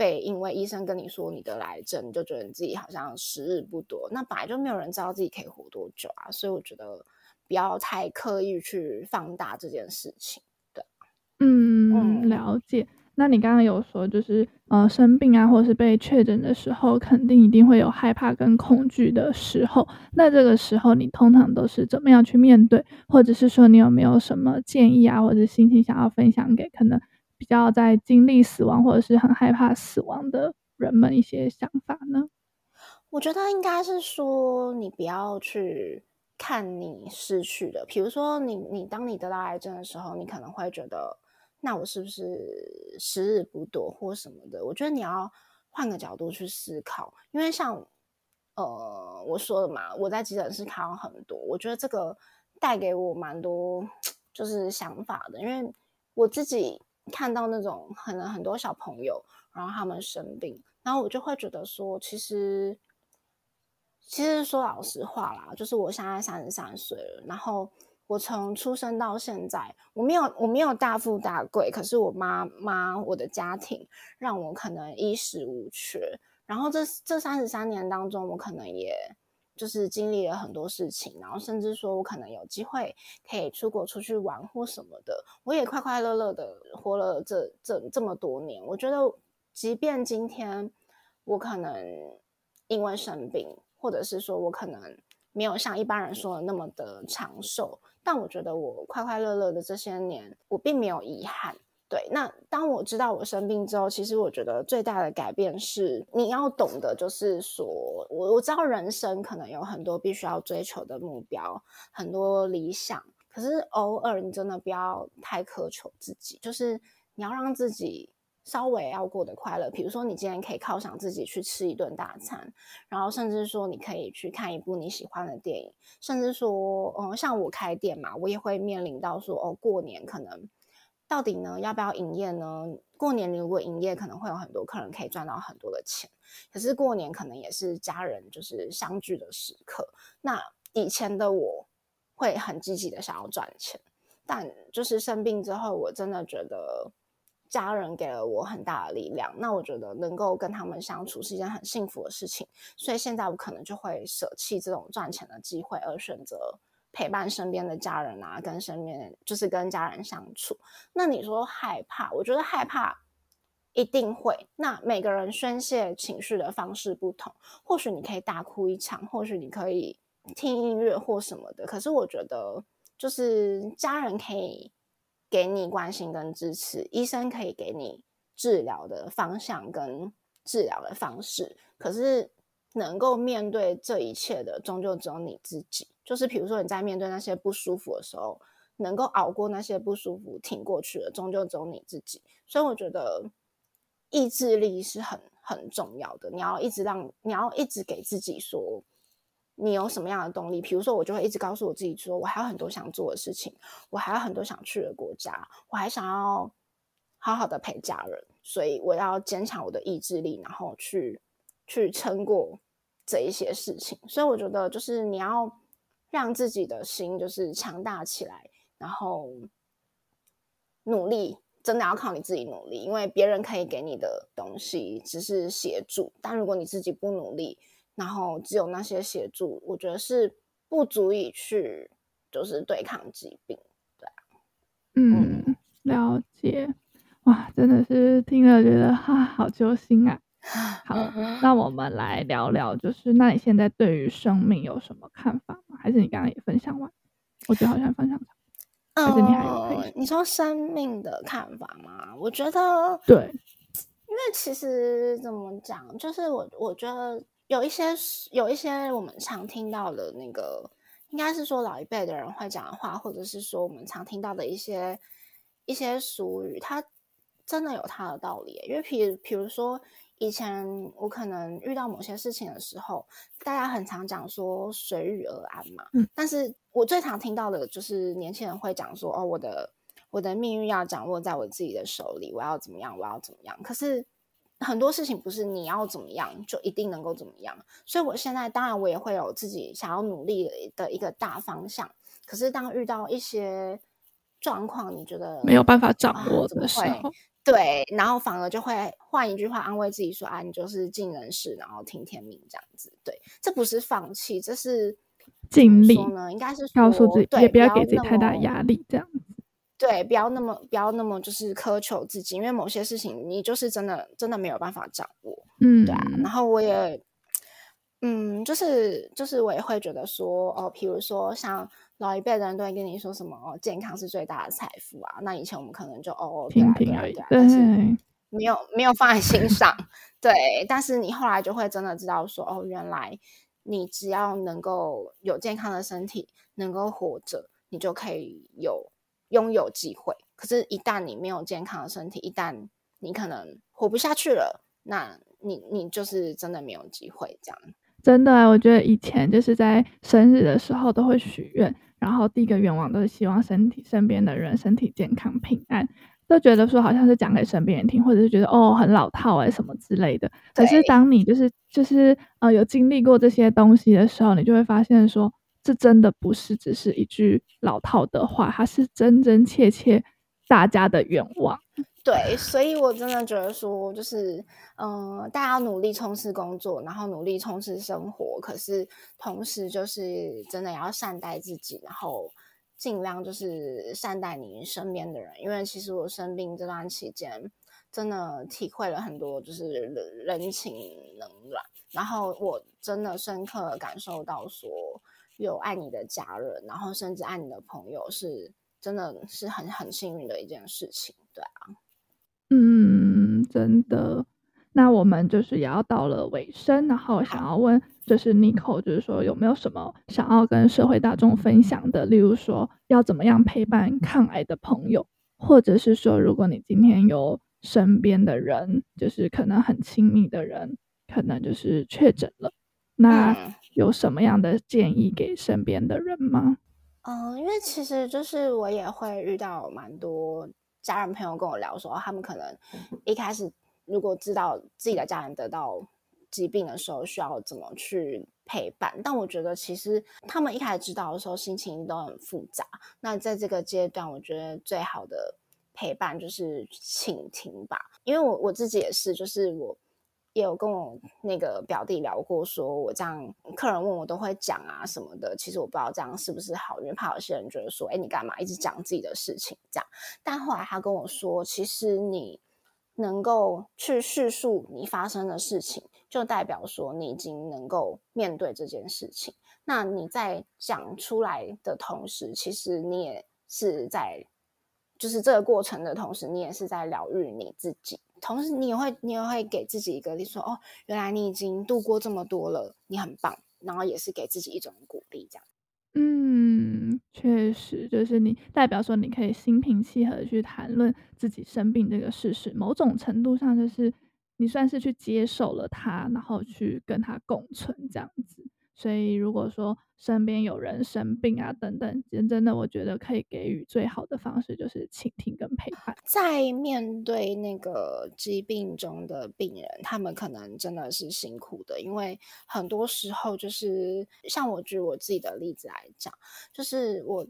Speaker 1: 被因为医生跟你说你得癌症，就觉得你自己好像时日不多。那本来就没有人知道自己可以活多久啊，所以我觉得不要太刻意去放大这件事情。对，
Speaker 2: 嗯，嗯，了解。那你刚刚有说，就是呃生病啊，或是被确诊的时候，肯定一定会有害怕跟恐惧的时候。那这个时候你通常都是怎么样去面对？或者是说你有没有什么建议啊，或者心情想要分享给可能？比较在经历死亡或者是很害怕死亡的人们一些想法呢？
Speaker 1: 我觉得应该是说，你不要去看你失去的，比如说你你当你得到癌症的时候，你可能会觉得，那我是不是时日不多或什么的？我觉得你要换个角度去思考，因为像呃我说的嘛，我在急诊室看到很多，我觉得这个带给我蛮多 就是想法的，因为我自己。看到那种可能很多小朋友，然后他们生病，然后我就会觉得说，其实，其实说老实话啦，就是我现在三十三岁了，然后我从出生到现在，我没有我没有大富大贵，可是我妈妈我的家庭让我可能衣食无缺，然后这这三十三年当中，我可能也。就是经历了很多事情，然后甚至说我可能有机会可以出国出去玩或什么的，我也快快乐乐的活了这这这么多年。我觉得，即便今天我可能因为生病，或者是说我可能没有像一般人说的那么的长寿，但我觉得我快快乐乐的这些年，我并没有遗憾。对，那当我知道我生病之后，其实我觉得最大的改变是，你要懂得，就是说，我我知道人生可能有很多必须要追求的目标，很多理想，可是偶尔你真的不要太苛求自己，就是你要让自己稍微要过得快乐。比如说，你今天可以犒赏自己去吃一顿大餐，然后甚至说你可以去看一部你喜欢的电影，甚至说，嗯，像我开店嘛，我也会面临到说，哦，过年可能。到底呢，要不要营业呢？过年如果营业，可能会有很多客人可以赚到很多的钱。可是过年可能也是家人就是相聚的时刻。那以前的我会很积极的想要赚钱，但就是生病之后，我真的觉得家人给了我很大的力量。那我觉得能够跟他们相处是一件很幸福的事情。所以现在我可能就会舍弃这种赚钱的机会，而选择。陪伴身边的家人啊，跟身边就是跟家人相处。那你说害怕，我觉得害怕一定会。那每个人宣泄情绪的方式不同，或许你可以大哭一场，或许你可以听音乐或什么的。可是我觉得，就是家人可以给你关心跟支持，医生可以给你治疗的方向跟治疗的方式。可是能够面对这一切的，终究只有你自己。就是比如说你在面对那些不舒服的时候，能够熬过那些不舒服，挺过去的，终究只有你自己。所以我觉得意志力是很很重要的。你要一直让，你要一直给自己说，你有什么样的动力？比如说，我就会一直告诉我自己说，我还有很多想做的事情，我还有很多想去的国家，我还想要好好的陪家人，所以我要坚强我的意志力，然后去去撑过这一些事情。所以我觉得，就是你要让自己的心就是强大起来，然后努力，真的要靠你自己努力，因为别人可以给你的东西只是协助，但如果你自己不努力。然后只有那些协助，我觉得是不足以去就是对抗疾病，对啊，
Speaker 2: 嗯，了解，哇，真的是听了觉得哈，好揪心啊。好，那我们来聊聊，就是那你现在对于生命有什么看法吗？还是你刚刚也分享完？我觉得好像分享完，
Speaker 1: 嗯、
Speaker 2: 还是你还有可以？
Speaker 1: 你说生命的看法吗？我觉得
Speaker 2: 对，
Speaker 1: 因为其实怎么讲，就是我我觉得。有一些有一些我们常听到的那个，应该是说老一辈的人会讲的话，或者是说我们常听到的一些一些俗语，它真的有它的道理。因为，比如比如说以前我可能遇到某些事情的时候，大家很常讲说随遇而安嘛。嗯。但是我最常听到的就是年轻人会讲说：“哦，我的我的命运要掌握在我自己的手里，我要怎么样，我要怎么样。”可是。很多事情不是你要怎么样就一定能够怎么样，所以我现在当然我也会有自己想要努力的一个大方向。可是当遇到一些状况，你觉得
Speaker 2: 没有办法掌握的时候，啊，
Speaker 1: 对，然后反而就会换一句话安慰自己说：“啊，你就是尽人事，然后听天命这样子。”对，这不是放弃，这是
Speaker 2: 尽力
Speaker 1: 呢，应该是
Speaker 2: 告诉自己，
Speaker 1: 对，
Speaker 2: 也不要给自己太大压力，这样子。
Speaker 1: 对，不要那么不要那么就是苛求自己，因为某些事情你就是真的真的没有办法掌握，
Speaker 2: 嗯，
Speaker 1: 对啊。然后我也，嗯，就是就是我也会觉得说，哦，比如说像老一辈的人都会跟你说什么，哦，健康是最大的财富啊。那以前我们可能就哦，
Speaker 2: 听听而已，
Speaker 1: 对，但是没有没有放在心上，对。但是你后来就会真的知道说，哦，原来你只要能够有健康的身体，能够活着，你就可以有。拥有机会，可是，一旦你没有健康的身体，一旦你可能活不下去了，那你你就是真的没有机会。这样
Speaker 2: 真的，我觉得以前就是在生日的时候都会许愿，然后第一个愿望都是希望身体身边的人身体健康平安，都觉得说好像是讲给身边人听，或者是觉得哦很老套哎什么之类的。可是当你就是就是呃有经历过这些东西的时候，你就会发现说。这真的不是只是一句老套的话，它是真真切切大家的愿望。
Speaker 1: 对，所以我真的觉得说，就是嗯、大家努力充实工作，然后努力充实生活，可是同时就是真的要善待自己，然后尽量就是善待你身边的人。因为其实我生病这段期间，真的体会了很多，就是人情冷暖，然后我真的深刻感受到说。有爱你的家人，然后甚至爱你的朋友，是真的是很很幸运的一件事情，对啊，
Speaker 2: 嗯，真的。那我们就是也要到了尾声，然后想要问，就是 Nico，就是说有没有什么想要跟社会大众分享的？例如说，要怎么样陪伴抗癌的朋友，或者是说，如果你今天有身边的人，就是可能很亲密的人，可能就是确诊了，那。嗯有什么样的建议给身边的人吗？
Speaker 1: 嗯，因为其实就是我也会遇到蛮多家人朋友跟我聊说，他们可能一开始如果知道自己的家人得到疾病的时候，需要怎么去陪伴。但我觉得其实他们一开始知道的时候，心情都很复杂。那在这个阶段，我觉得最好的陪伴就是倾听吧。因为我我自己也是，就是我。也有跟我那个表弟聊过，说我这样客人问我都会讲啊什么的。其实我不知道这样是不是好，因为怕有些人觉得说，哎，你干嘛一直讲自己的事情这样。但后来他跟我说，其实你能够去叙述你发生的事情，就代表说你已经能够面对这件事情。那你在讲出来的同时，其实你也是在，就是这个过程的同时，你也是在疗愈你自己。同时，你也会，你也会给自己一个，你说哦，原来你已经度过这么多了，你很棒。然后也是给自己一种鼓励，这样。
Speaker 2: 嗯，确实，就是你代表说，你可以心平气和的去谈论自己生病这个事实，某种程度上就是你算是去接受了它，然后去跟它共存这样子。所以如果说身边有人生病啊等等，真的我觉得可以给予最好的方式就是倾听跟陪伴。
Speaker 1: 在面对那个疾病中的病人，他们可能真的是辛苦的，因为很多时候就是像我举我自己的例子来讲，就是我。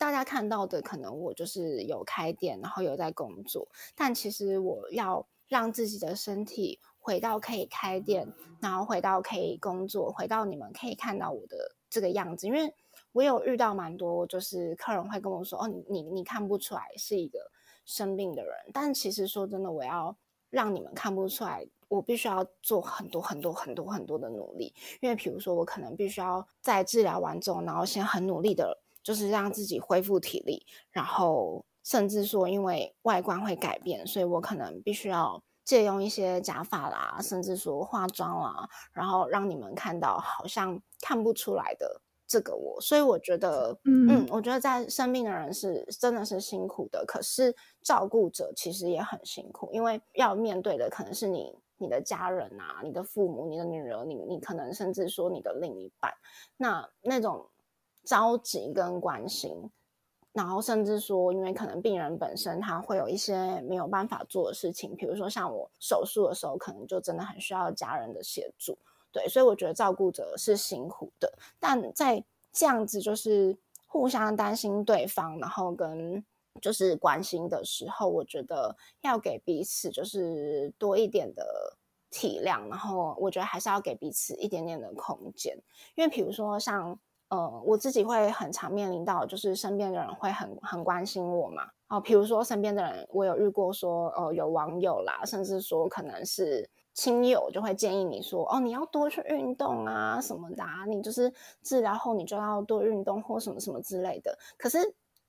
Speaker 1: 大家看到的可能我就是有开店，然后有在工作，但其实我要让自己的身体回到可以开店，然后回到可以工作，回到你们可以看到我的这个样子。因为我有遇到蛮多，就是客人会跟我说：“哦，你你看不出来是一个生病的人。”但其实说真的，我要让你们看不出来，我必须要做很多很多很多很多的努力。因为比如说，我可能必须要在治疗完之后，然后先很努力的。就是让自己恢复体力，然后甚至说，因为外观会改变，所以我可能必须要借用一些假发啦，甚至说化妆啦，然后让你们看到好像看不出来的这个我。所以我觉得，嗯，嗯，我觉得在生病的人是真的是辛苦的，可是照顾者其实也很辛苦，因为要面对的可能是你、你的家人啊、你的父母、你的女儿、你、你可能甚至说你的另一半，那那种。着急跟关心，然后甚至说，因为可能病人本身他会有一些没有办法做的事情，比如说像我手术的时候，可能就真的很需要家人的协助。对，所以我觉得照顾者是辛苦的，但在这样子就是互相担心对方，然后跟就是关心的时候，我觉得要给彼此就是多一点的体谅，然后我觉得还是要给彼此一点点的空间，因为比如说像。呃，我自己会很常面临到，就是身边的人会很很关心我嘛。哦，比如说身边的人，我有遇过说，呃，有网友啦，甚至说可能是亲友，就会建议你说，哦，你要多去运动啊什么的啊，你就是治疗后你就要多运动或什么什么之类的。可是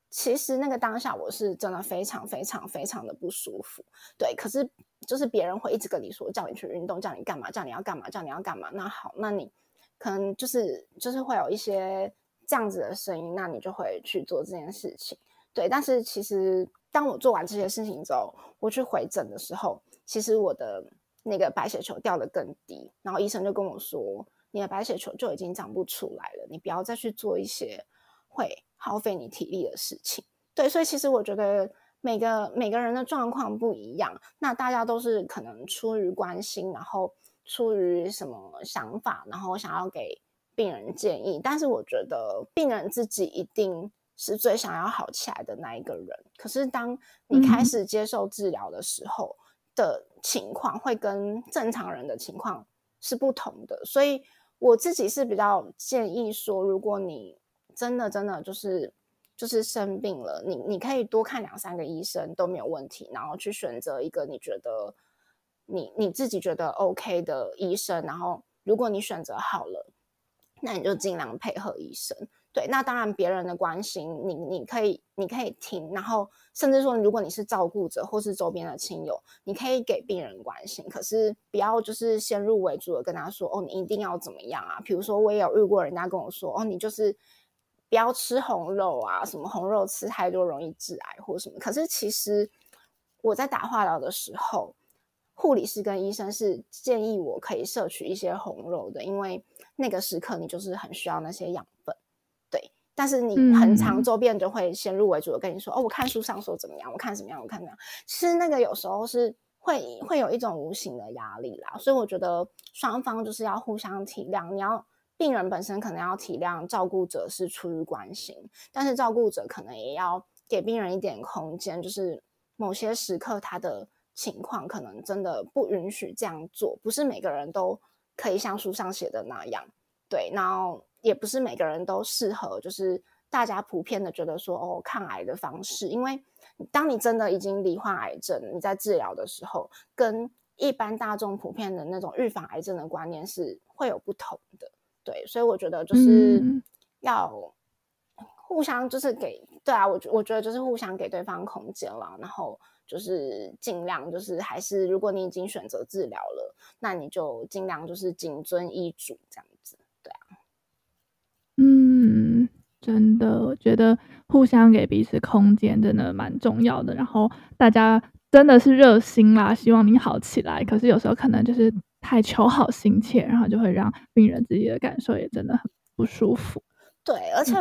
Speaker 1: 其实那个当下我是真的非常非常非常的不舒服，对。可是就是别人会一直跟你说，叫你去运动，叫你干嘛，叫你要干嘛，叫你要干嘛。那好，那你。可能就是就是会有一些这样子的声音，那你就会去做这件事情，对。但是其实当我做完这些事情之后，我去回诊的时候，其实我的那个白血球掉得更低，然后医生就跟我说，你的白血球就已经长不出来了，你不要再去做一些会耗费你体力的事情。对，所以其实我觉得每个每个人的状况不一样，那大家都是可能出于关心，然后。出于什么想法，然后想要给病人建议，但是我觉得病人自己一定是最想要好起来的那一个人。可是当你开始接受治疗的时候的情况，会跟正常人的情况是不同的。所以我自己是比较建议说，如果你真的真的就是就是生病了，你你可以多看两三个医生都没有问题，然后去选择一个你觉得。你你自己觉得 OK 的医生，然后如果你选择好了，那你就尽量配合医生。对，那当然别人的关心，你你可以你可以听，然后甚至说，如果你是照顾者或是周边的亲友，你可以给病人关心，可是不要就是先入为主的跟他说，哦，你一定要怎么样啊？比如说我也有遇过人家跟我说，哦，你就是不要吃红肉啊，什么红肉吃太多容易致癌或什么。可是其实我在打化疗的时候。护理师跟医生是建议我可以摄取一些红肉的，因为那个时刻你就是很需要那些养分，对。但是你很常周边就会先入为主的跟你说，嗯、哦，我看书上说怎么样，我看怎么样，我看怎么样。其实那个有时候是会会有一种无形的压力啦，所以我觉得双方就是要互相体谅。你要病人本身可能要体谅照顾者是出于关心，但是照顾者可能也要给病人一点空间，就是某些时刻他的。情况可能真的不允许这样做，不是每个人都可以像书上写的那样，对，然后也不是每个人都适合，就是大家普遍的觉得说哦，抗癌的方式，因为当你真的已经罹患癌症，你在治疗的时候，跟一般大众普遍的那种预防癌症的观念是会有不同的，对，所以我觉得就是要互相就是给，对啊，我我觉得就是互相给对方空间了，然后。就是尽量，就是还是，如果你已经选择治疗了，那你就尽量就是谨遵医嘱这样子，对啊。
Speaker 2: 嗯，真的，我觉得互相给彼此空间真的蛮重要的。然后大家真的是热心啦，希望你好起来。可是有时候可能就是太求好心切，然后就会让病人自己的感受也真的很不舒服。
Speaker 1: 对，而且，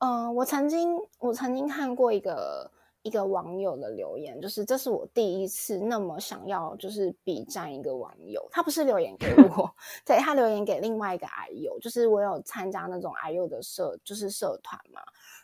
Speaker 1: 嗯、呃，我曾经我曾经看过一个。一个网友的留言，就是这是我第一次那么想要，就是笔战一个网友。他不是留言给我，对，他留言给另外一个 I 友，就是我有参加那种 I 友的社，就是社团嘛。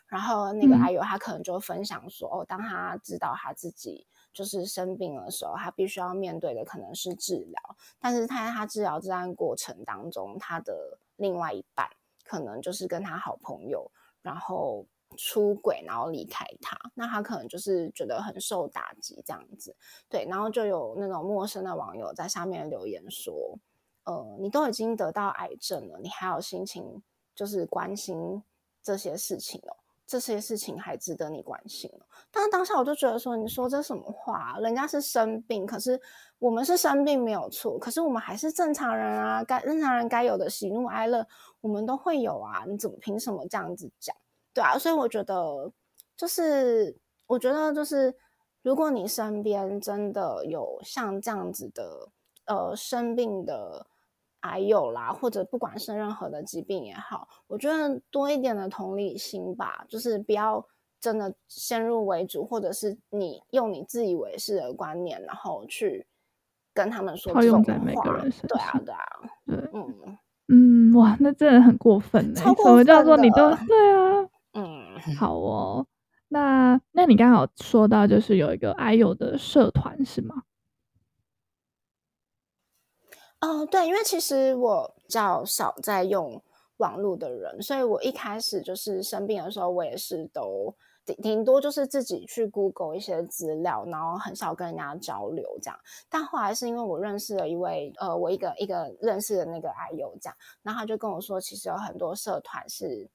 Speaker 1: 然后那个 I 友他可能就分享说，嗯、哦，当他知道他自己就是生病的时候，他必须要面对的可能是治疗，但是他在他治疗这段过程当中，他的另外一半可能就是跟他好朋友，然后。出轨，然后离开他，那他可能就是觉得很受打击这样子，对，然后就有那种陌生的网友在下面留言说，呃，你都已经得到癌症了，你还有心情就是关心这些事情哦，这些事情还值得你关心哦。但是当下我就觉得说，你说这什么话？人家是生病，可是我们是生病没有错，可是我们还是正常人啊，该正常人该有的喜怒哀乐，我们都会有啊，你怎么凭什么这样子讲？对啊，所以我觉得，就是我觉得，就是如果你身边真的有像这样子的呃生病的癌友啦，或者不管是任何的疾病也好，我觉得多一点的同理心吧，就是不要真的先入为主，或者是你用你自以为是的观念，然后去跟他们说这种话。对啊，对啊，对，嗯
Speaker 2: 嗯，哇，那真的很过分呢。什么叫做你都对啊？
Speaker 1: 嗯，
Speaker 2: 好哦。那那你刚好说到，就是有一个癌友的社团是吗？
Speaker 1: 哦，对，因为其实我比较少在用网络的人，所以我一开始就是生病的时候，我也是都顶顶多就是自己去 Google 一些资料，然后很少跟人家交流这样。但后来是因为我认识了一位呃，我一个一个认识的那个癌友这样，然后他就跟我说，其实有很多社团是。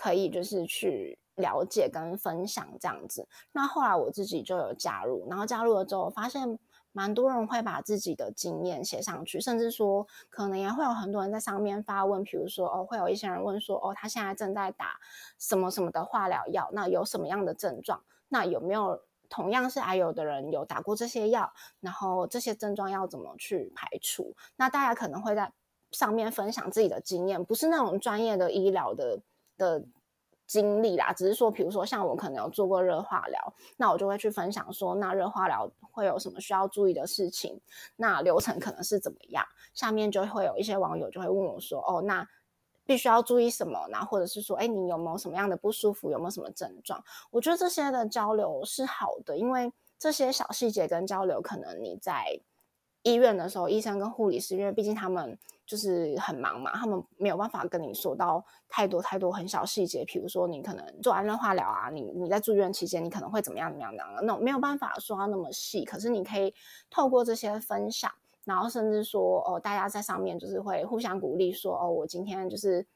Speaker 1: 可以就是去了解跟分享这样子，那后来我自己就有加入，然后加入了之后，发现蛮多人会把自己的经验写上去，甚至说可能也会有很多人在上面发问，比如说哦，会有一些人问说哦，他现在正在打什么什么的化疗药，那有什么样的症状？那有没有同样是癌友的人有打过这些药？然后这些症状要怎么去排除？那大家可能会在上面分享自己的经验，不是那种专业的医疗的。的经历啦，只是说，比如说像我可能有做过热化疗，那我就会去分享说，那热化疗会有什么需要注意的事情，那流程可能是怎么样。下面就会有一些网友就会问我说，哦，那必须要注意什么？那或者是说，哎，你有没有什么样的不舒服？有没有什么症状？我觉得这些的交流是好的，因为这些小细节跟交流，可能你在医院的时候，医生跟护理师，因为毕竟他们。就是很忙嘛，他们没有办法跟你说到太多太多很小细节，比如说你可能做完热化疗啊，你你在住院期间你可能会怎么样怎么样怎么样，那种没有办法说到那么细。可是你可以透过这些分享，然后甚至说哦，大家在上面就是会互相鼓励说哦，我今天就是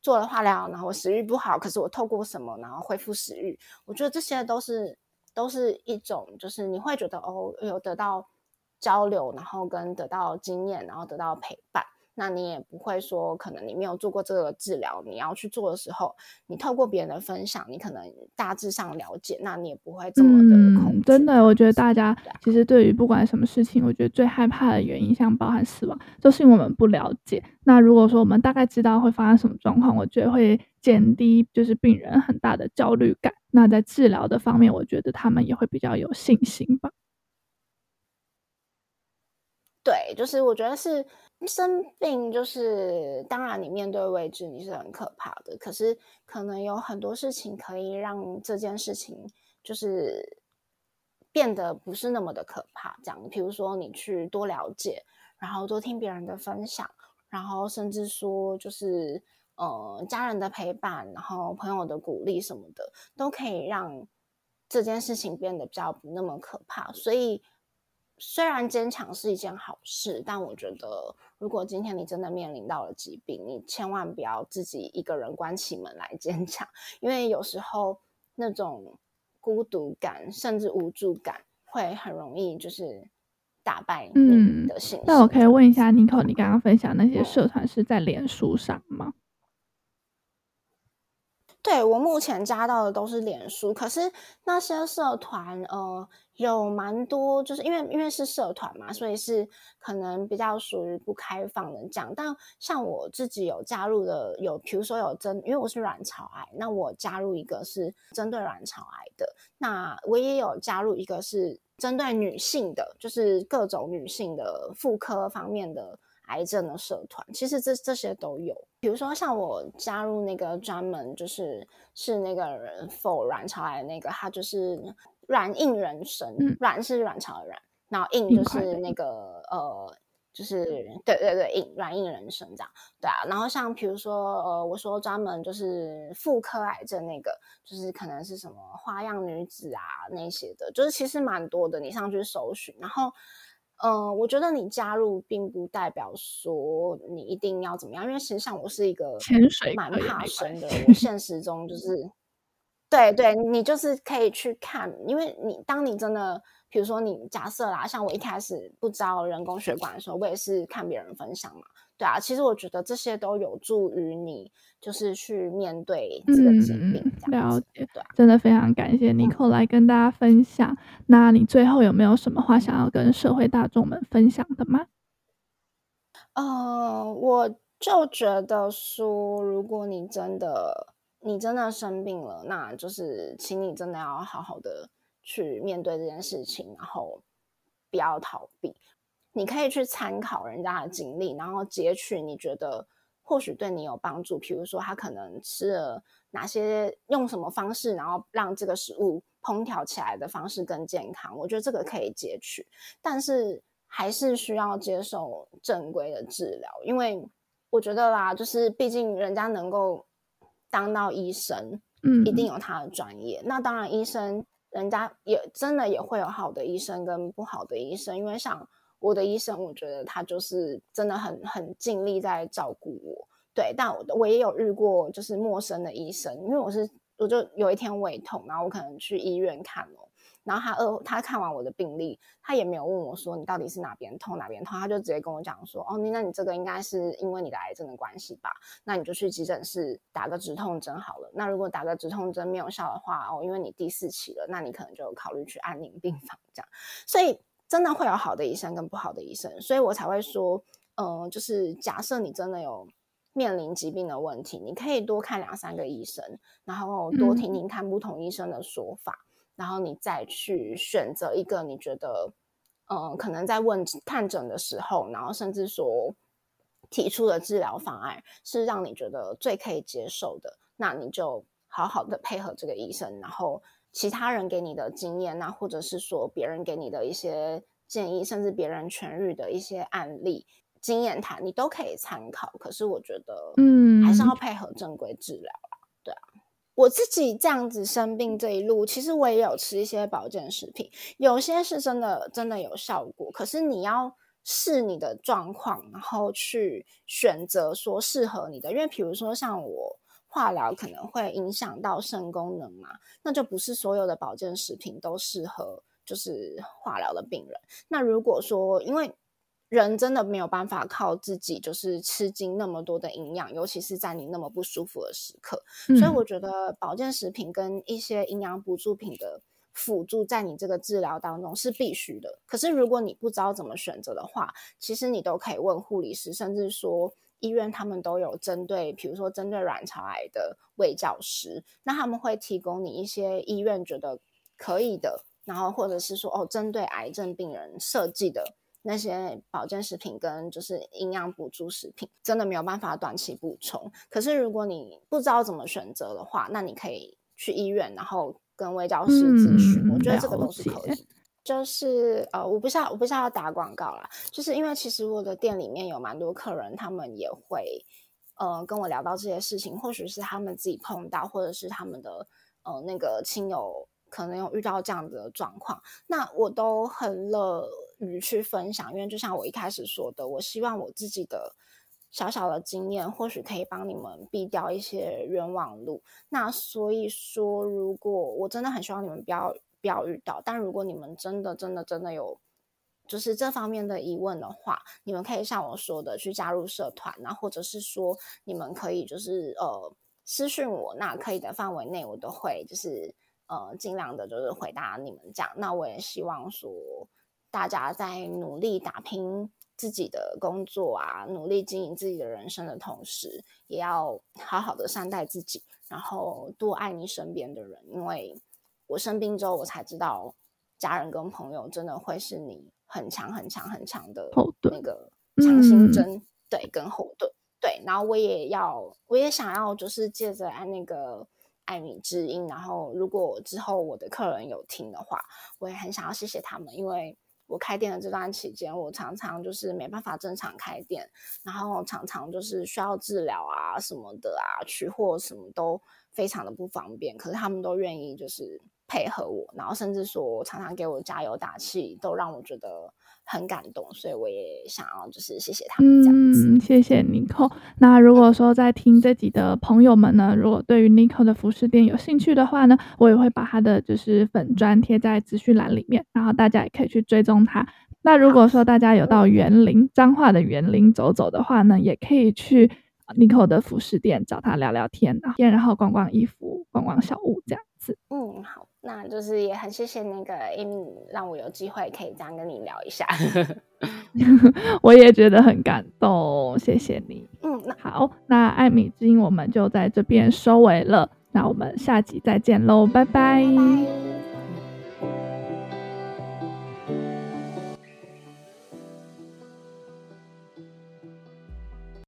Speaker 1: 做了化疗，然后我食欲不好，可是我透过什么然后恢复食欲，我觉得这些都是都是一种就是你会觉得哦有得到交流，然后跟得到经验，然后得到陪伴。那你也不会说，可能你没有做过这个治疗，你要去做的时候，你透过别人的分享，你可能大致上了解，那你也不会这么的恐惧。
Speaker 2: 嗯，真的，我觉得大家其实对于不管什么事情，我觉得最害怕的原因，像包含死亡，就是因为我们不了解。那如果说我们大概知道会发生什么状况，我觉得会减低就是病人很大的焦虑感。那在治疗的方面，我觉得他们也会比较有信心吧。
Speaker 1: 对，就是我觉得是生病，就是当然你面对未知你是很可怕的，可是可能有很多事情可以让这件事情就是变得不是那么的可怕。这样，比如说你去多了解，然后多听别人的分享，然后甚至说就是呃家人的陪伴，然后朋友的鼓励什么的，都可以让这件事情变得比较不那么可怕。所以。虽然坚强是一件好事，但我觉得，如果今天你真的面临到了疾病，你千万不要自己一个人关起门来坚强，因为有时候那种孤独感甚至无助感会很容易就是打败你的信心。
Speaker 2: 那我可以问一下，Nico，你刚刚分享那些社团是在脸书上吗？
Speaker 1: 对，我目前加到的都是脸书，可是那些社团，呃，有蛮多，就是因为因为是社团嘛，所以是可能比较属于不开放的这样。但像我自己有加入的，有比如说有针，因为我是卵巢癌，那我加入一个是针对卵巢癌的，那我也有加入一个是针对女性的，就是各种女性的妇科方面的。癌症的社团，其实这这些都有。比如说，像我加入那个专门就是是那个人 for 卵巢癌那个，他就是软硬人生，软、嗯、是卵巢的软，然后硬就是那个呃，就是对对对，硬软硬人生这样。对啊，然后像比如说呃，我说专门就是妇科癌症那个，就是可能是什么花样女子啊那些的，就是其实蛮多的，你上去搜寻，然后。嗯，我觉得你加入并不代表说你一定要怎么样，因为实际上我是一个潜水蛮怕生的，我现实中就是，对对，你就是可以去看，因为你当你真的，比如说你假设啦，像我一开始不知道人工血管的时候，我也是看别人分享嘛。对啊，其实我觉得这些都有助于你，就是去面对这个疾病。
Speaker 2: 嗯，了解，对啊，真的非常感谢 Nicole 来跟大家分享。嗯。那你最后有没有什么话想要跟社会大众们分享的吗？
Speaker 1: 呃，我就觉得说，如果你真的你真的生病了，那就是请你真的要好好的去面对这件事情，然后不要逃避。你可以去参考人家的经历，然后截取你觉得或许对你有帮助。比如说，他可能吃了哪些，用什么方式，然后让这个食物烹调起来的方式更健康。我觉得这个可以截取，但是还是需要接受正规的治疗，因为我觉得啦，就是毕竟人家能够当到医生，嗯，一定有他的专业。那当然，医生人家也真的也会有好的医生跟不好的医生，因为像。我的医生，我觉得他就是真的很很尽力在照顾我，对。但我我也有遇过就是陌生的医生，因为我是我就有一天胃痛，然后我可能去医院看了，然后他呃他看完我的病历，他也没有问我说你到底是哪边痛哪边痛，他就直接跟我讲说哦，你那你这个应该是因为你的癌症的关系吧，那你就去急诊室打个止痛针好了。那如果打个止痛针没有效的话，哦，因为你第四期了，那你可能就考虑去安宁病房这样，所以。真的会有好的医生跟不好的医生，所以我才会说，嗯、呃，就是假设你真的有面临疾病的问题，你可以多看两三个医生，然后多听听看不同医生的说法，嗯、然后你再去选择一个你觉得，嗯、呃，可能在问看诊的时候，然后甚至说提出的治疗方案是让你觉得最可以接受的，那你就好好的配合这个医生，然后。其他人给你的经验，那或者是说别人给你的一些建议，甚至别人痊愈的一些案例、经验谈，你都可以参考。可是我觉得，嗯，还是要配合正规治疗啦。对啊，我自己这样子生病这一路，其实我也有吃一些保健食品，有些是真的真的有效果。可是你要视你的状况，然后去选择说适合你的。因为比如说像我。化疗可能会影响到肾功能嘛，那就不是所有的保健食品都适合就是化疗的病人。那如果说，因为人真的没有办法靠自己就是吃进那么多的营养，尤其是在你那么不舒服的时刻，嗯、所以我觉得保健食品跟一些营养补助品的辅助，在你这个治疗当中是必须的。可是如果你不知道怎么选择的话，其实你都可以问护理师，甚至说。医院他们都有针对，比如说针对卵巢癌的卫教师，那他们会提供你一些医院觉得可以的，然后或者是说哦，针对癌症病人设计的那些保健食品跟就是营养补助食品，真的没有办法短期补充。可是如果你不知道怎么选择的话，那你可以去医院，然后跟卫教师咨询，嗯，我觉得这个都是可以。就是呃，我不是要我不是要打广告啦，就是因为其实我的店里面有蛮多客人，他们也会呃跟我聊到这些事情，或许是他们自己碰到，或者是他们的呃那个亲友可能有遇到这样的状况，那我都很乐于去分享，因为就像我一开始说的，我希望我自己的小小的经验，或许可以帮你们避掉一些冤枉路。那所以说，如果我真的很希望你们不要。不要遇到，但如果你们真的、真的、真的有就是这方面的疑问的话，你们可以像我说的去加入社团，然后或者是说你们可以就是呃私讯我，那可以的范围内，我都会就是呃尽量的，就是回答你们这样。那我也希望说，大家在努力打拼自己的工作啊，努力经营自己的人生的同时，也要好好的善待自己，然后多爱你身边的人。因为我生病之后，我才知道家人跟朋友真的会是你很强很强很强的那个强心针，嗯、对，跟后盾。对，然后我也要，我也想要，就是借着爱那个艾米之音，然后如果之后我的客人有听的话，我也很想要谢谢他们，因为我开店的这段期间，我常常就是没办法正常开店，然后常常就是需要治疗啊什么的啊，取货什么都非常的不方便，可是他们都愿意就是配合我，然后甚至说常常给我加油打气，都让我觉得。很感动，所以我也想要就是谢谢他们这样子。
Speaker 2: 嗯，谢谢 Nico。那如果说在听这集的朋友们呢，如果对于 Nico 的服饰店有兴趣的话呢，我也会把他的就是粉专贴在资讯栏里面，然后大家也可以去追踪他。那如果说大家有到园林彰化的园林走走的话呢，也可以去 Nico 的服饰店找他聊聊天，然后逛逛衣服、逛逛小物这样子。
Speaker 1: 嗯，好。那就是也很谢谢那个 Amy，让我有机会可以这样跟你聊一下，
Speaker 2: 我也觉得很感动，谢谢你。
Speaker 1: 嗯，那
Speaker 2: 好，那艾米之音我们就在这边收尾了，那我们下集再见喽，拜拜。拜拜。